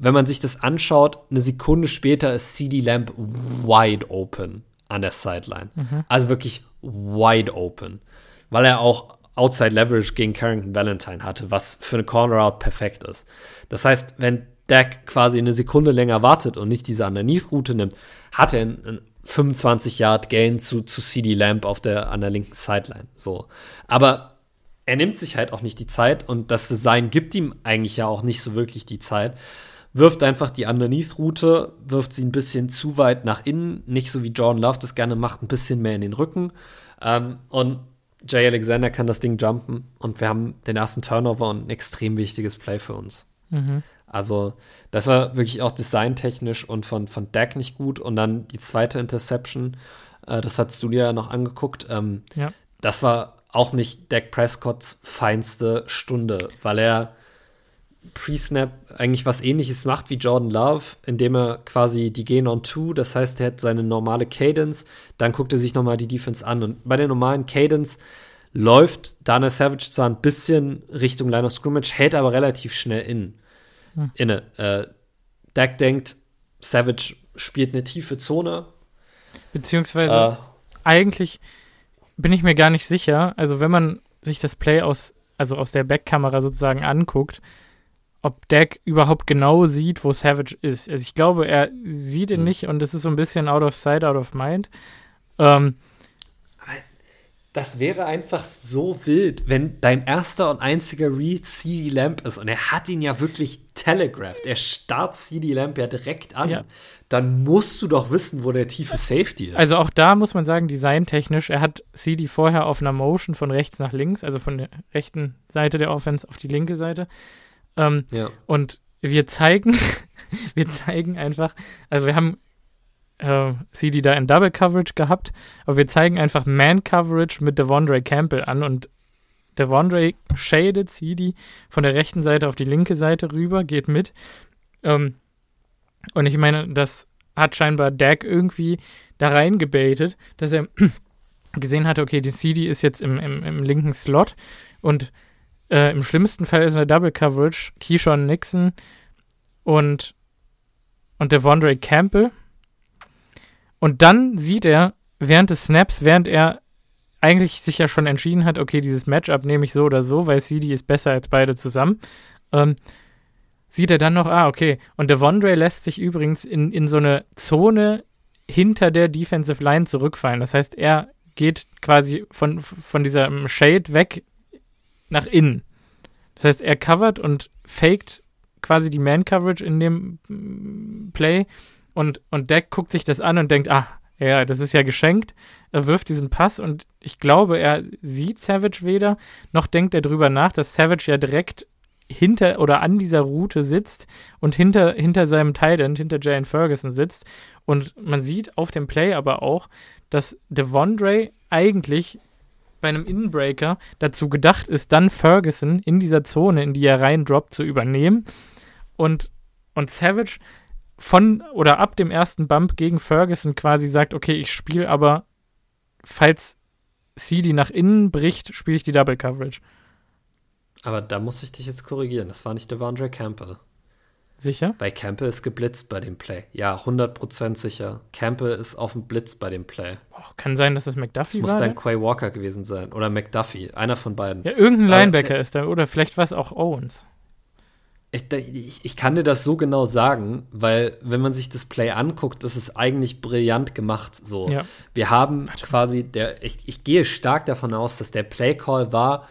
wenn man sich das anschaut, eine Sekunde später ist CD Lamp wide open an der Sideline. Mhm. Also wirklich wide open. Weil er auch Outside Leverage gegen Carrington Valentine hatte, was für eine Corner Out perfekt ist. Das heißt, wenn Dak quasi eine Sekunde länger wartet und nicht diese Underneath-Route nimmt, hat er einen 25 Yard Gain zu, zu CD Lamp auf der, an der linken Sideline. So. Aber er nimmt sich halt auch nicht die Zeit und das Design gibt ihm eigentlich ja auch nicht so wirklich die Zeit wirft einfach die Underneath-Route, wirft sie ein bisschen zu weit nach innen, nicht so wie Jordan Love das gerne macht, ein bisschen mehr in den Rücken. Ähm, und Jay Alexander kann das Ding jumpen und wir haben den ersten Turnover und ein extrem wichtiges Play für uns. Mhm. Also, das war wirklich auch designtechnisch und von, von Dak nicht gut. Und dann die zweite Interception, äh, das hattest du dir ja noch angeguckt. Ähm, ja. Das war auch nicht Dak Prescotts feinste Stunde, weil er Pre-Snap eigentlich was ähnliches macht wie Jordan Love, indem er quasi die Gain on Two, das heißt, er hat seine normale Cadence, dann guckt er sich nochmal die Defense an und bei der normalen Cadence läuft Dana Savage zwar ein bisschen Richtung Line of Scrimmage, hält aber relativ schnell in, hm. inne. Äh, Dak denkt, Savage spielt eine tiefe Zone. Beziehungsweise äh, eigentlich bin ich mir gar nicht sicher, also wenn man sich das Play aus, also aus der Backkamera sozusagen anguckt, ob Dak überhaupt genau sieht, wo Savage ist. Also ich glaube, er sieht ihn mhm. nicht und es ist so ein bisschen out of sight, out of mind. Ähm, das wäre einfach so wild, wenn dein erster und einziger Read CD Lamp ist und er hat ihn ja wirklich telegraphed. Er starrt CD Lamp ja direkt an. Ja. Dann musst du doch wissen, wo der tiefe Safety ist. Also auch da muss man sagen, designtechnisch, er hat CD vorher auf einer Motion von rechts nach links, also von der rechten Seite der Offense auf die linke Seite. Ähm, ja. Und wir zeigen, wir zeigen einfach, also wir haben äh, CD da in Double Coverage gehabt, aber wir zeigen einfach Man Coverage mit Devondre Campbell an und Devondre shaded CD von der rechten Seite auf die linke Seite rüber, geht mit. Ähm, und ich meine, das hat scheinbar Dak irgendwie da reingebaitet, dass er gesehen hatte, okay, die CD ist jetzt im, im, im linken Slot und äh, im schlimmsten Fall ist eine Double Coverage Keyshawn Nixon und, und Devondre Campbell und dann sieht er während des Snaps, während er eigentlich sich ja schon entschieden hat, okay, dieses Matchup nehme ich so oder so, weil CD ist besser als beide zusammen, ähm, sieht er dann noch, ah, okay. Und Devondre lässt sich übrigens in, in so eine Zone hinter der Defensive Line zurückfallen. Das heißt, er geht quasi von, von dieser Shade weg nach innen. Das heißt, er covert und faked quasi die Man-Coverage in dem mm, Play und, und Deck guckt sich das an und denkt, ah, ja, das ist ja geschenkt. Er wirft diesen Pass und ich glaube, er sieht Savage weder, noch denkt er drüber nach, dass Savage ja direkt hinter oder an dieser Route sitzt und hinter, hinter seinem Thailand, hinter Jane Ferguson sitzt. Und man sieht auf dem Play aber auch, dass Devondre eigentlich bei einem Inbreaker dazu gedacht ist, dann Ferguson in dieser Zone, in die er reindroppt, zu übernehmen. Und, und Savage von oder ab dem ersten Bump gegen Ferguson quasi sagt, okay, ich spiele aber, falls CD nach innen bricht, spiele ich die Double Coverage. Aber da muss ich dich jetzt korrigieren. Das war nicht Devondre Campbell. Sicher? Bei Campbell ist geblitzt bei dem Play. Ja, 100% sicher. Campbell ist auf dem Blitz bei dem Play. Oh, kann sein, dass das McDuffie das war. Muss dann Quay Walker gewesen sein. Oder McDuffie. Einer von beiden. Ja, irgendein Linebacker äh, ist da. Oder vielleicht war es auch Owens. Ich, ich, ich, kann dir das so genau sagen, weil wenn man sich das Play anguckt, ist es eigentlich brillant gemacht. So, ja. wir haben quasi der, ich, ich gehe stark davon aus, dass der Play Call war,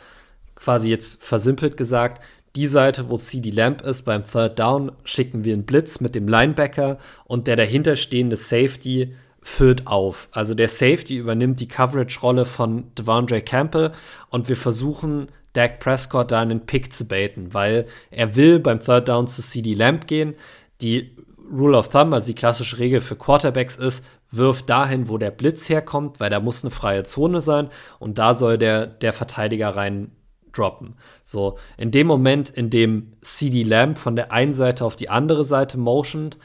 quasi jetzt versimpelt gesagt, die Seite, wo CD Lamp ist, beim Third Down, schicken wir einen Blitz mit dem Linebacker und der dahinterstehende Safety füllt auf. Also der Safety übernimmt die Coverage-Rolle von Devondre Campbell und wir versuchen Dak Prescott da einen Pick zu baiten, weil er will beim Third Down zu CD Lamp gehen. Die Rule of Thumb, also die klassische Regel für Quarterbacks ist, wirf dahin, wo der Blitz herkommt, weil da muss eine freie Zone sein und da soll der, der Verteidiger rein droppen. So, in dem Moment, in dem CD Lamp von der einen Seite auf die andere Seite motioned,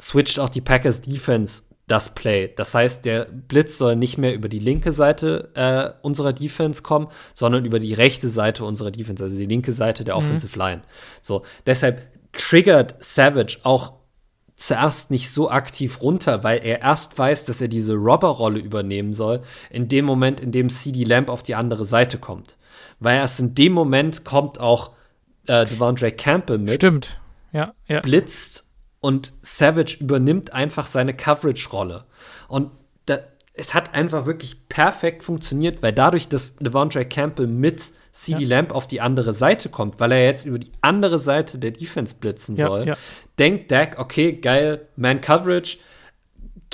switcht auch die Packers Defense das Play. Das heißt, der Blitz soll nicht mehr über die linke Seite äh, unserer Defense kommen, sondern über die rechte Seite unserer Defense, also die linke Seite der mhm. Offensive Line. So, deshalb triggert Savage auch zuerst nicht so aktiv runter, weil er erst weiß, dass er diese Robber-Rolle übernehmen soll, in dem Moment, in dem CD Lamp auf die andere Seite kommt. Weil erst in dem Moment kommt auch äh, Devondre Campbell mit. Stimmt. Ja, ja. Blitzt und Savage übernimmt einfach seine Coverage-Rolle. Und da, es hat einfach wirklich perfekt funktioniert, weil dadurch, dass Devondre Campbell mit CD ja. Lamp auf die andere Seite kommt, weil er jetzt über die andere Seite der Defense blitzen ja, soll, ja. denkt Dak, okay, geil, Man Coverage,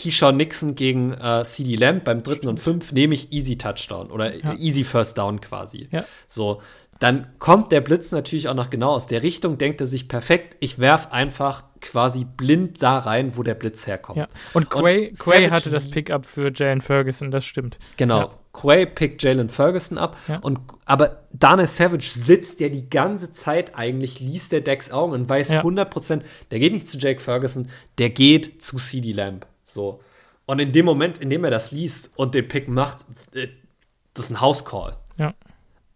Keyshawn Nixon gegen äh, CD Lamp beim dritten und fünf nehme ich Easy Touchdown oder Easy First Down quasi. So, dann kommt der Blitz natürlich auch noch genau aus der Richtung, denkt er sich perfekt, ich werf einfach quasi blind da rein, wo der Blitz herkommt. Ja. Und Quay, und Quay hatte das Pickup für Jalen Ferguson, das stimmt. Genau. Ja. Quay pickt Jalen Ferguson ab. Ja. Und, aber Dana Savage sitzt ja die ganze Zeit eigentlich, liest der Decks Augen und weiß ja. 100%, der geht nicht zu Jake Ferguson, der geht zu CD Lamb. So. Und in dem Moment, in dem er das liest und den Pick macht, äh, das ist ein House Call. Ja.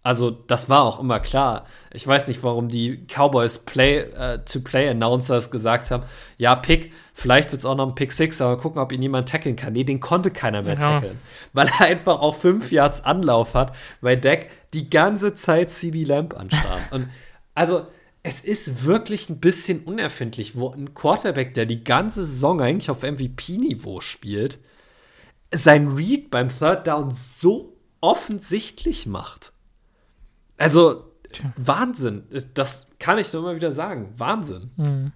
Also, das war auch immer klar. Ich weiß nicht, warum die Cowboys Play-to-Play-Announcers äh, gesagt haben: Ja, Pick, vielleicht wird es auch noch ein Pick Six, aber gucken, ob ihn jemand tackeln kann. Nee, den konnte keiner mehr ja. tackeln. Weil er einfach auch fünf Yards Anlauf hat, weil Deck die ganze Zeit CD Lamp anstarrt. Und also, es ist wirklich ein bisschen unerfindlich, wo ein Quarterback, der die ganze Saison eigentlich auf MVP-Niveau spielt, sein Read beim Third Down so offensichtlich macht. Also, Tja. Wahnsinn. Das kann ich nur immer wieder sagen. Wahnsinn. Mhm.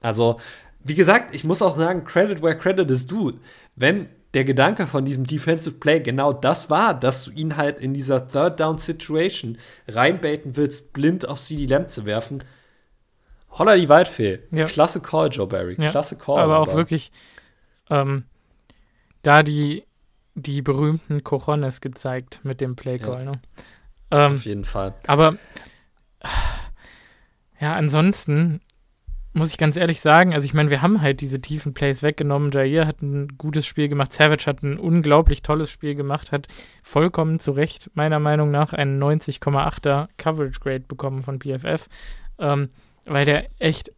Also, wie gesagt, ich muss auch sagen, Credit where credit is due. Wenn der Gedanke von diesem Defensive Play genau das war, dass du ihn halt in dieser Third Down Situation reinbaiten willst, blind auf CD Lamb zu werfen. Holla die Waldfee. Ja. Klasse Call, Joe Barry. Ja. Klasse Call. Aber, aber auch wirklich ähm, da die, die berühmten Cojones gezeigt mit dem Play Call. Ja. Ne? Ähm, Auf jeden Fall. Aber ja, ansonsten muss ich ganz ehrlich sagen, also ich meine, wir haben halt diese tiefen Plays weggenommen. Jair hat ein gutes Spiel gemacht, Savage hat ein unglaublich tolles Spiel gemacht, hat vollkommen zu Recht meiner Meinung nach einen 90,8er Coverage Grade bekommen von PFF, ähm, weil der echt,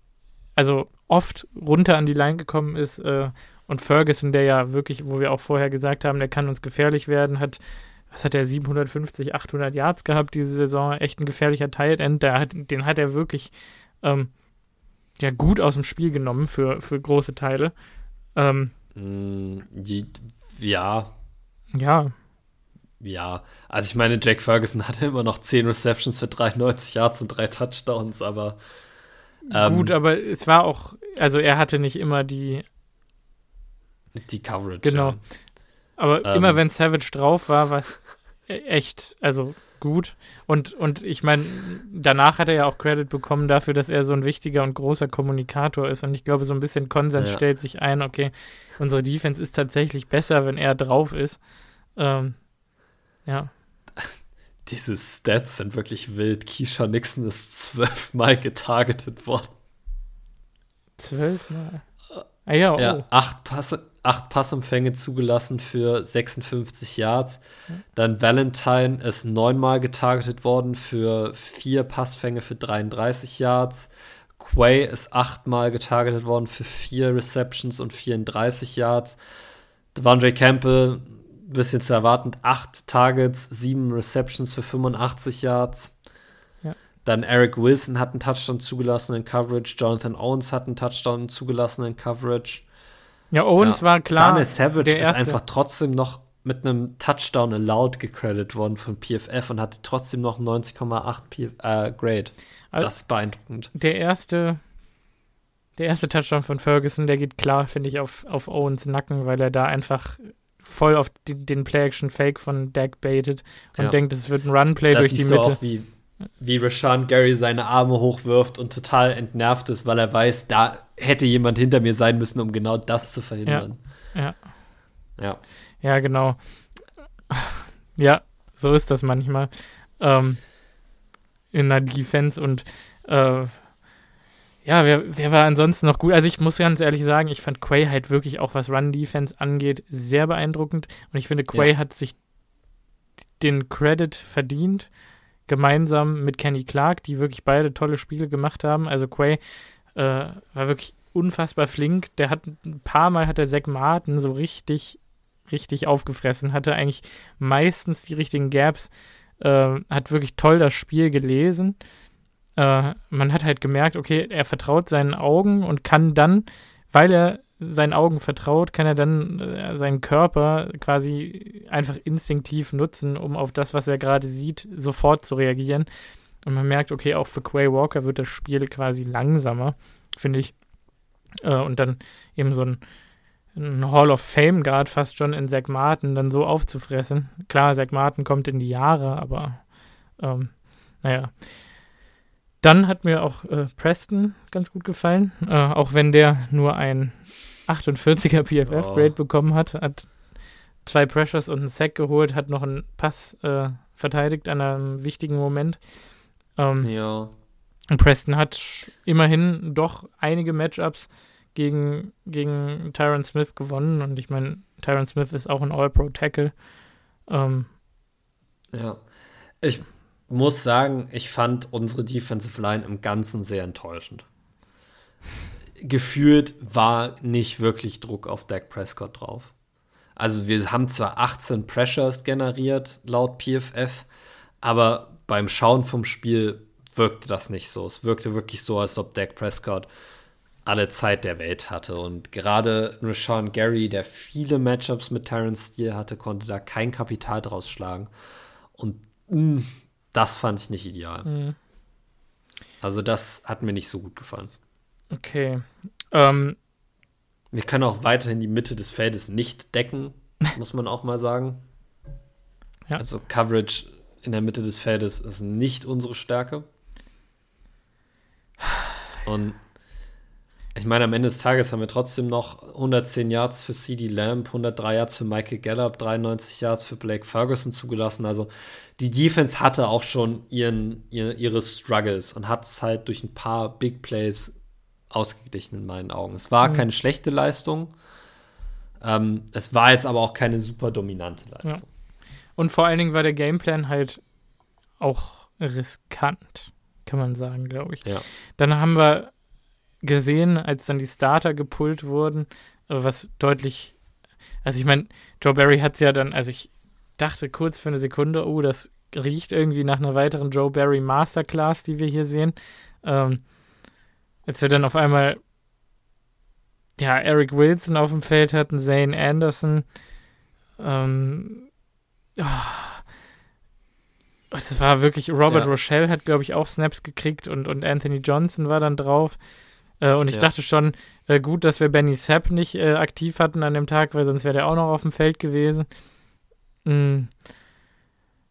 also oft runter an die Line gekommen ist äh, und Ferguson, der ja wirklich, wo wir auch vorher gesagt haben, der kann uns gefährlich werden, hat was hat er, 750, 800 Yards gehabt diese Saison, echt ein gefährlicher Tight End, der hat, den hat er wirklich ähm, ja, gut aus dem Spiel genommen für, für große Teile. Ähm, mm, die, ja. Ja. Ja, also ich meine, Jack Ferguson hatte immer noch 10 Receptions für 93 Yards und drei Touchdowns, aber ähm, Gut, aber es war auch, also er hatte nicht immer die die Coverage. Genau. Ja. Aber ähm, immer wenn Savage drauf war, e-, echt, also gut. Und, und ich meine, danach hat er ja auch Credit bekommen dafür, dass er so ein wichtiger und großer Kommunikator ist. Und ich glaube, so ein bisschen Konsens ja. stellt sich ein, okay, unsere Defense ist tatsächlich besser, wenn er drauf ist. Ähm, ja. Diese Stats sind wirklich wild. Keisha Nixon ist zwölfmal getargetet worden. Zwölfmal? Ah ja, oh. ja acht Passe, acht Passempfänge zugelassen für 56 Yards. Dann Valentine ist neunmal getargetet worden für vier Passfänge für 33 Yards. Quay ist achtmal getargetet worden für vier Receptions und 34 Yards. Devondre Campbell, bisschen zu erwarten, acht Targets, sieben Receptions für 85 Yards. Ja. Dann Eric Wilson hat einen Touchdown zugelassen in Coverage. Jonathan Owens hat einen Touchdown zugelassen in Coverage. Ja, Owens ja. war klar. Daniel Savage ist einfach trotzdem noch mit einem Touchdown allowed gecredited worden von PFF und hatte trotzdem noch 90,8 äh, Grade. Also das ist beeindruckend. Der erste, der erste Touchdown von Ferguson, der geht klar, finde ich, auf, auf Owens Nacken, weil er da einfach voll auf die, den Play-Action-Fake von Dak baitet und ja. denkt, es wird ein Run-Play durch die Mitte. Auch wie, wie Rashawn Gary seine Arme hochwirft und total entnervt ist, weil er weiß, da hätte jemand hinter mir sein müssen, um genau das zu verhindern. Ja. Ja, ja. ja genau. Ja, so ist das manchmal. Ähm, in der Defense und äh, ja, wer, wer war ansonsten noch gut? Also ich muss ganz ehrlich sagen, ich fand Quay halt wirklich auch, was Run-Defense angeht, sehr beeindruckend. Und ich finde, Quay ja. hat sich den Credit verdient gemeinsam mit Kenny Clark, die wirklich beide tolle Spiele gemacht haben. Also Quay äh, war wirklich unfassbar flink. Der hat ein paar Mal hat der Zack Martin so richtig, richtig aufgefressen, hatte eigentlich meistens die richtigen Gaps, äh, hat wirklich toll das Spiel gelesen. Äh, man hat halt gemerkt, okay, er vertraut seinen Augen und kann dann, weil er seinen Augen vertraut, kann er dann äh, seinen Körper quasi einfach instinktiv nutzen, um auf das, was er gerade sieht, sofort zu reagieren. Und man merkt, okay, auch für Quay Walker wird das Spiel quasi langsamer, finde ich. Äh, und dann eben so ein, ein Hall of Fame Guard fast schon in Zach Martin dann so aufzufressen. Klar, Zach Martin kommt in die Jahre, aber ähm, naja. Dann hat mir auch äh, Preston ganz gut gefallen, äh, auch wenn der nur ein 48er PFF-Grade oh. bekommen hat, hat zwei Pressures und einen Sack geholt, hat noch einen Pass äh, verteidigt an einem wichtigen Moment. Ähm, ja. Und Preston hat immerhin doch einige Matchups gegen, gegen Tyron Smith gewonnen und ich meine, Tyron Smith ist auch ein All-Pro-Tackle. Ähm, ja. Ich muss sagen, ich fand unsere Defensive Line im Ganzen sehr enttäuschend. Gefühlt war nicht wirklich Druck auf Dak Prescott drauf. Also wir haben zwar 18 Pressures generiert laut PFF, aber beim Schauen vom Spiel wirkte das nicht so. Es wirkte wirklich so, als ob Dak Prescott alle Zeit der Welt hatte. Und gerade Sean Gary, der viele Matchups mit Terrence Steele hatte, konnte da kein Kapital draus schlagen. Und mh, mm, das fand ich nicht ideal. Mhm. Also das hat mir nicht so gut gefallen. Okay. Ähm. Wir können auch weiterhin die Mitte des Feldes nicht decken, muss man auch mal sagen. Ja. Also Coverage in der Mitte des Feldes ist nicht unsere Stärke. Und ich meine, am Ende des Tages haben wir trotzdem noch 110 Yards für CD Lamb, 103 Yards für Michael Gallup, 93 Yards für Blake Ferguson zugelassen. Also die Defense hatte auch schon ihren, ihre, Struggles und hat es halt durch ein paar Big Plays ausgeglichen in meinen Augen. Es war mhm. keine schlechte Leistung. Ähm, es war jetzt aber auch keine super dominante Leistung. Ja. Und vor allen Dingen war der Gameplan halt auch riskant, kann man sagen, glaube ich. Ja. Dann haben wir gesehen, als dann die Starter gepult wurden, was deutlich, also ich meine, Joe Barry hat es ja dann, also ich dachte kurz für eine Sekunde, oh, das riecht irgendwie nach einer weiteren Joe Barry Masterclass, die wir hier sehen. Ähm, als wir dann auf einmal ja, Eric Wilson auf dem Feld hatten, Zane Anderson, ähm, oh, das war wirklich, Robert ja. Rochelle hat, glaube ich, auch Snaps gekriegt und, und Anthony Johnson war dann drauf. Äh, und ich ja. dachte schon, äh, gut, dass wir Benny Sepp nicht äh, aktiv hatten an dem Tag, weil sonst wäre der auch noch auf dem Feld gewesen. Mhm.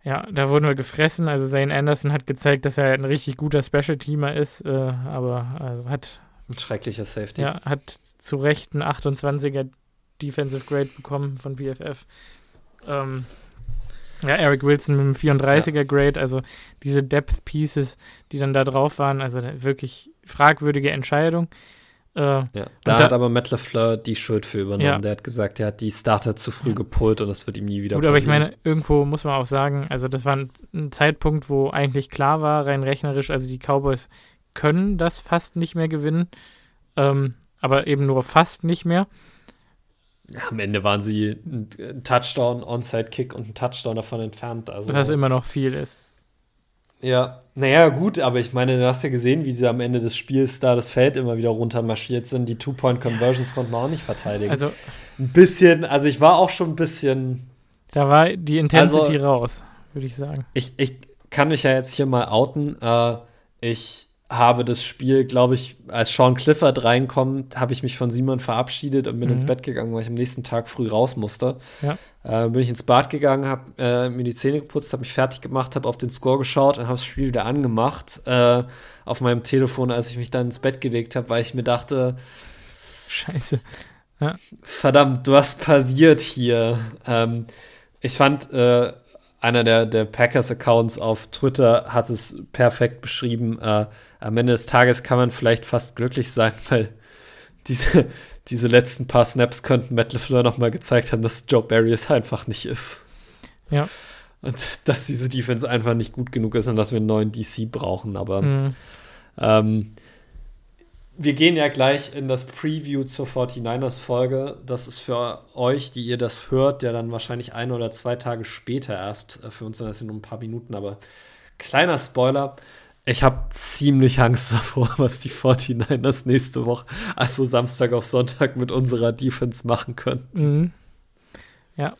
Ja, da wurden wir gefressen. Also Zane Anderson hat gezeigt, dass er ein richtig guter Special-Teamer ist, äh, aber also hat. Ein schrecklicher Safety. Ja, hat zu Recht einen 28er Defensive Grade bekommen von PFF. Ähm, ja, Eric Wilson mit einem 34er Grade, also diese Depth Pieces, die dann da drauf waren, also wirklich fragwürdige Entscheidung. Äh, ja, da, da, hat aber Matt LeFleur die Schuld für übernommen. Ja. Der hat gesagt, er hat die Starter zu früh gepult und das wird ihm nie wieder Gut, aber ich meine, irgendwo muss man auch sagen, also das war ein, ein, Zeitpunkt, wo eigentlich klar war, rein rechnerisch, also die Cowboys können das fast nicht mehr gewinnen, ähm, aber eben nur fast nicht mehr. Am Ende waren sie ein Touchdown, Onside-Kick und ein Touchdown davon entfernt. Also, Was immer noch viel ist. Ja, naja, gut, aber ich meine, du hast ja gesehen, wie sie am Ende des Spiels da das Feld immer wieder runtermarschiert sind. Die Two-Point-Conversions konnten wir auch nicht verteidigen. Also, ein bisschen, also ich war auch schon ein bisschen. Da war die Intensity also, raus, würde ich sagen. Ich, ich kann mich ja jetzt hier mal outen. Äh, ich habe das Spiel, glaube ich, als Sean Clifford reinkommt, habe ich mich von Simon verabschiedet und bin mhm. ins Bett gegangen, weil ich am nächsten Tag früh raus musste. Ja. Äh, bin ich ins Bad gegangen, habe äh, mir die Zähne geputzt, habe mich fertig gemacht, habe auf den Score geschaut und habe das Spiel wieder angemacht äh, auf meinem Telefon, als ich mich dann ins Bett gelegt habe, weil ich mir dachte, Scheiße. Ja. Verdammt, was passiert hier? Ähm, ich fand äh, einer der, der Packers-Accounts auf Twitter hat es perfekt beschrieben. Äh, am Ende des Tages kann man vielleicht fast glücklich sein, weil diese, diese letzten paar Snaps könnten Matt LeFleur nochmal gezeigt haben, dass Joe Barry es einfach nicht ist. Ja. Und dass diese Defense einfach nicht gut genug ist und dass wir einen neuen DC brauchen. Aber mhm. ähm, wir gehen ja gleich in das Preview zur 49ers-Folge. Das ist für euch, die ihr das hört, ja dann wahrscheinlich ein oder zwei Tage später erst. Äh, für uns sind das ja nur ein paar Minuten, aber kleiner Spoiler. Ich habe ziemlich Angst davor, was die 49ers nächste Woche, also Samstag auf Sonntag mit unserer Defense machen können. Mhm. Ja.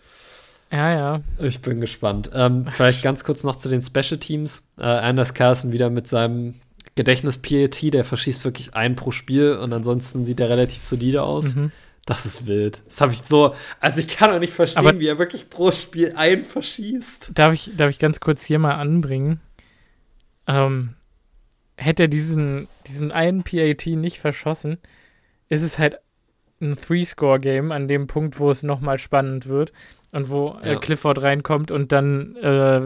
Ja, ja. Ich bin gespannt. Ähm, vielleicht ganz kurz noch zu den Special Teams. Äh, Anders Carlson wieder mit seinem Gedächtnis-PAT, der verschießt wirklich einen pro Spiel und ansonsten sieht er relativ solide aus. Mhm. Das ist wild. Das habe ich so, also ich kann auch nicht verstehen, Aber wie er wirklich pro Spiel einen verschießt. Darf ich, darf ich ganz kurz hier mal anbringen? Ähm, hätte er diesen, diesen einen PAT nicht verschossen, ist es halt ein Three-Score-Game an dem Punkt, wo es nochmal spannend wird und wo äh, ja. äh, Clifford reinkommt und dann äh,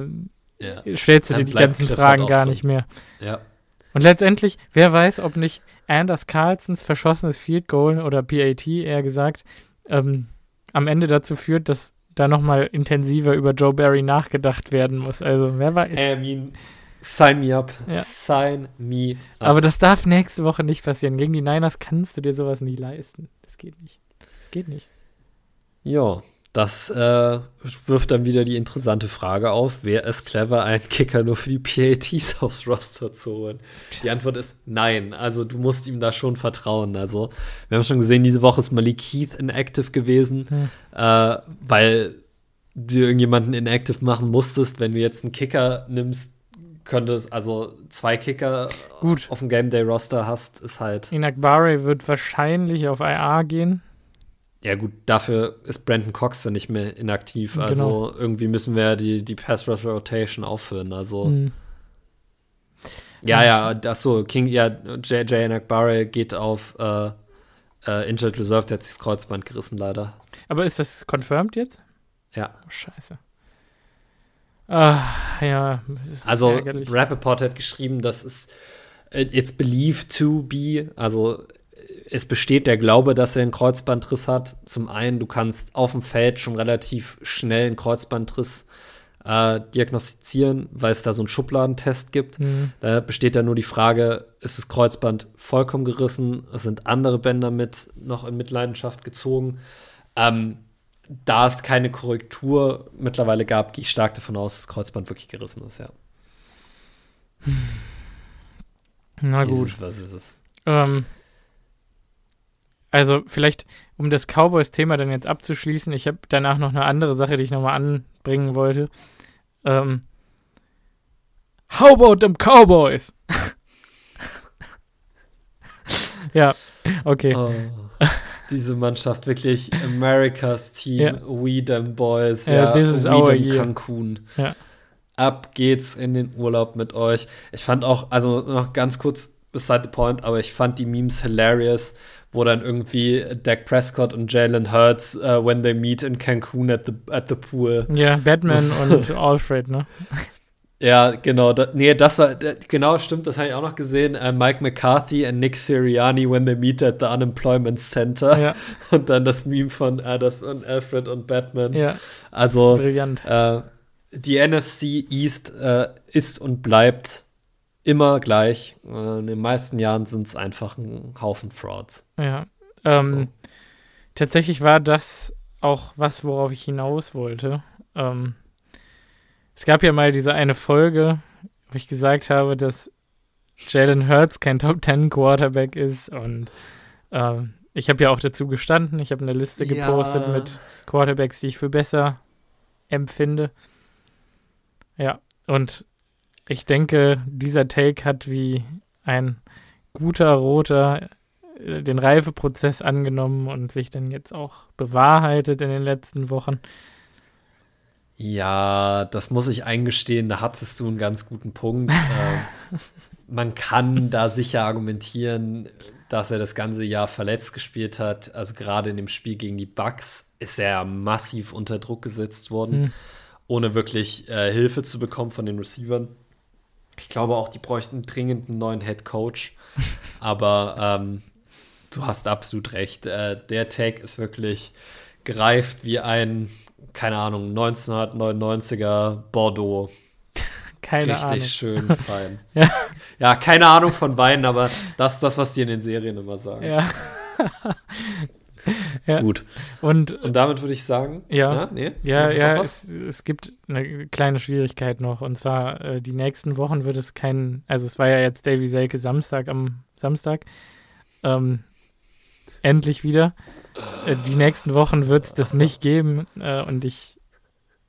ja. stellst du dann dir die ganzen Clifford Fragen gar drin. nicht mehr. Ja. Und letztendlich, wer weiß, ob nicht Anders Carlsons verschossenes Field Goal oder PAT eher gesagt ähm, am Ende dazu führt, dass da nochmal intensiver über Joe Barry nachgedacht werden muss. Also wer weiß. I mean, sign me up. Ja. Sign me up. Aber das darf nächste Woche nicht passieren. Gegen die Niners kannst du dir sowas nie leisten. Das geht nicht. Das geht nicht. Ja, das äh, wirft dann wieder die interessante Frage auf, wer ist clever, einen Kicker nur für die PATs aufs Roster zu holen? Die Antwort ist nein. Also du musst ihm da schon vertrauen. Also wir haben schon gesehen, diese Woche ist Malik Heath inactive gewesen, hm. äh, weil du irgendjemanden inactive machen musstest. Wenn du jetzt einen Kicker nimmst, könntest, also zwei Kicker Gut. auf dem Game Day Roster hast, ist halt. Inakbare wird wahrscheinlich auf IA gehen. Ja, gut, dafür ist Brandon Cox dann nicht mehr inaktiv. Genau. Also irgendwie müssen wir die, die Pass Rush Rotation aufführen. Also. Mhm. Ja, ja, das so, King, ja, JJ Nakbare geht auf äh, äh, Injured Reserve, der hat sich das Kreuzband gerissen, leider. Aber ist das confirmed jetzt? Ja. Oh, scheiße. Ah, ja. Also. Rappaport hat geschrieben, dass es it's believed to be, also es besteht der Glaube, dass er einen Kreuzbandriss hat. Zum einen, du kannst auf dem Feld schon relativ schnell einen Kreuzbandriss äh, diagnostizieren, weil es da so einen Schubladentest gibt. Mhm. Da besteht dann nur die Frage, ist das Kreuzband vollkommen gerissen? Es sind andere Bänder mit noch in Mitleidenschaft gezogen. Ähm, da es keine Korrektur mittlerweile gab, gehe ich stark davon aus, dass das Kreuzband wirklich gerissen ist, ja. Na gut. Ist es, was ist es? Ähm, also vielleicht, um das Cowboys-Thema dann jetzt abzuschließen, ich habe danach noch eine andere Sache, die ich nochmal anbringen wollte. Ähm, How about them Cowboys? ja, okay. Oh, diese Mannschaft, wirklich America's Team, ja. We them Boys, ja, is We them year. Cancun. Ja. Ab geht's in den Urlaub mit euch. Ich fand auch, also noch ganz kurz beside the point, aber ich fand die Memes hilarious, wo dann irgendwie Dak Prescott und Jalen Hurts, uh, when they meet in Cancun at the, at the pool. Ja, Batman und Alfred, ne? Ja, genau. Da, nee, das war, genau, stimmt, das habe ich auch noch gesehen. Uh, Mike McCarthy and Nick Sirianni when they meet at the Unemployment Center. Ja. Und dann das Meme von, uh, das von Alfred und Batman. Ja. Also, Brillant. Uh, die NFC East ist und bleibt immer gleich. Äh, in den meisten Jahren sind es einfach ein Haufen Frauds. Ja. Ähm, so. Tatsächlich war das auch was, worauf ich hinaus wollte. Ähm, es gab ja mal diese eine Folge, wo ich gesagt habe, dass Jalen Hurts kein Top Ten Quarterback ist und ähm, ich habe ja auch dazu gestanden. Ich habe eine Liste gepostet ja. mit Quarterbacks, die ich für besser empfinde. Ja, und ich denke, dieser Take hat wie ein guter Roter äh, den Reifeprozess angenommen und sich dann jetzt auch bewahrheitet in den letzten Wochen. Ja, das muss ich eingestehen, da hattest du einen ganz guten Punkt. äh, man kann da sicher argumentieren, dass er das ganze Jahr verletzt gespielt hat. Also gerade in dem Spiel gegen die Bucks ist er massiv unter Druck gesetzt worden, hm. ohne wirklich äh, Hilfe zu bekommen von den Receivern. Ich glaube auch, die bräuchten dringend einen neuen Head Coach. Aber ähm, du hast absolut recht. Äh, der Tag ist wirklich gereift wie ein, keine Ahnung, 1999er Bordeaux. Keine Richtig Ahnung. schön fein. ja. ja, keine Ahnung von Wein, aber das ist das, was die in den Serien immer sagen. Ja. ja. Gut. Und, und damit würde ich sagen, ja, ja, nee, ja, ja es, es, gibt eine kleine Schwierigkeit noch. Und zwar, äh, die nächsten Wochen wird es keinen, also es war ja jetzt Davy Selke Samstag am Samstag. Ähm, endlich wieder. Äh, die nächsten Wochen wird es das nicht geben. Äh, und ich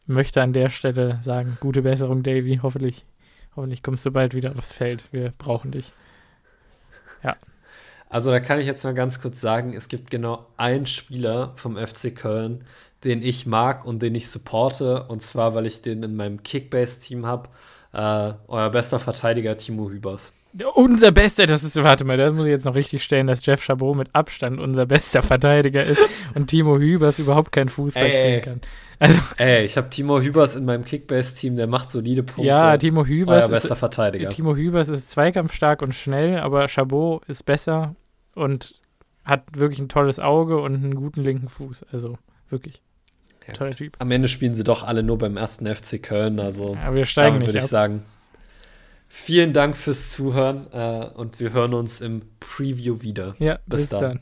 möchte an der Stelle sagen, gute Besserung, Davy. Hoffentlich, hoffentlich kommst du bald wieder aufs Feld. Wir brauchen dich. Ja. Also da kann ich jetzt mal ganz kurz sagen, es gibt genau einen Spieler vom FC Köln, den ich mag und den ich supporte. Und zwar, weil ich den in meinem Kickbase-Team habe. Äh, euer bester Verteidiger Timo Hübers. Unser bester, das ist, warte mal, da muss ich jetzt noch richtig stellen, dass Jeff Chabot mit Abstand unser bester Verteidiger ist und Timo Hübers überhaupt kein Fußball ey, spielen kann. Also, ey, ich habe Timo Hübers in meinem Kickbase-Team, der macht solide Punkte. Ja, Timo Hübers euer bester ist, Verteidiger. Timo Hübers ist zweikampfstark und schnell, aber Chabot ist besser und hat wirklich ein tolles Auge und einen guten linken Fuß. Also wirklich. Ja, toller Typ. Am Ende spielen sie doch alle nur beim ersten FC Köln. Also ja, wir steigen damit würde ich sagen. Vielen Dank fürs Zuhören äh, und wir hören uns im Preview wieder. Ja, bis, bis dann. dann.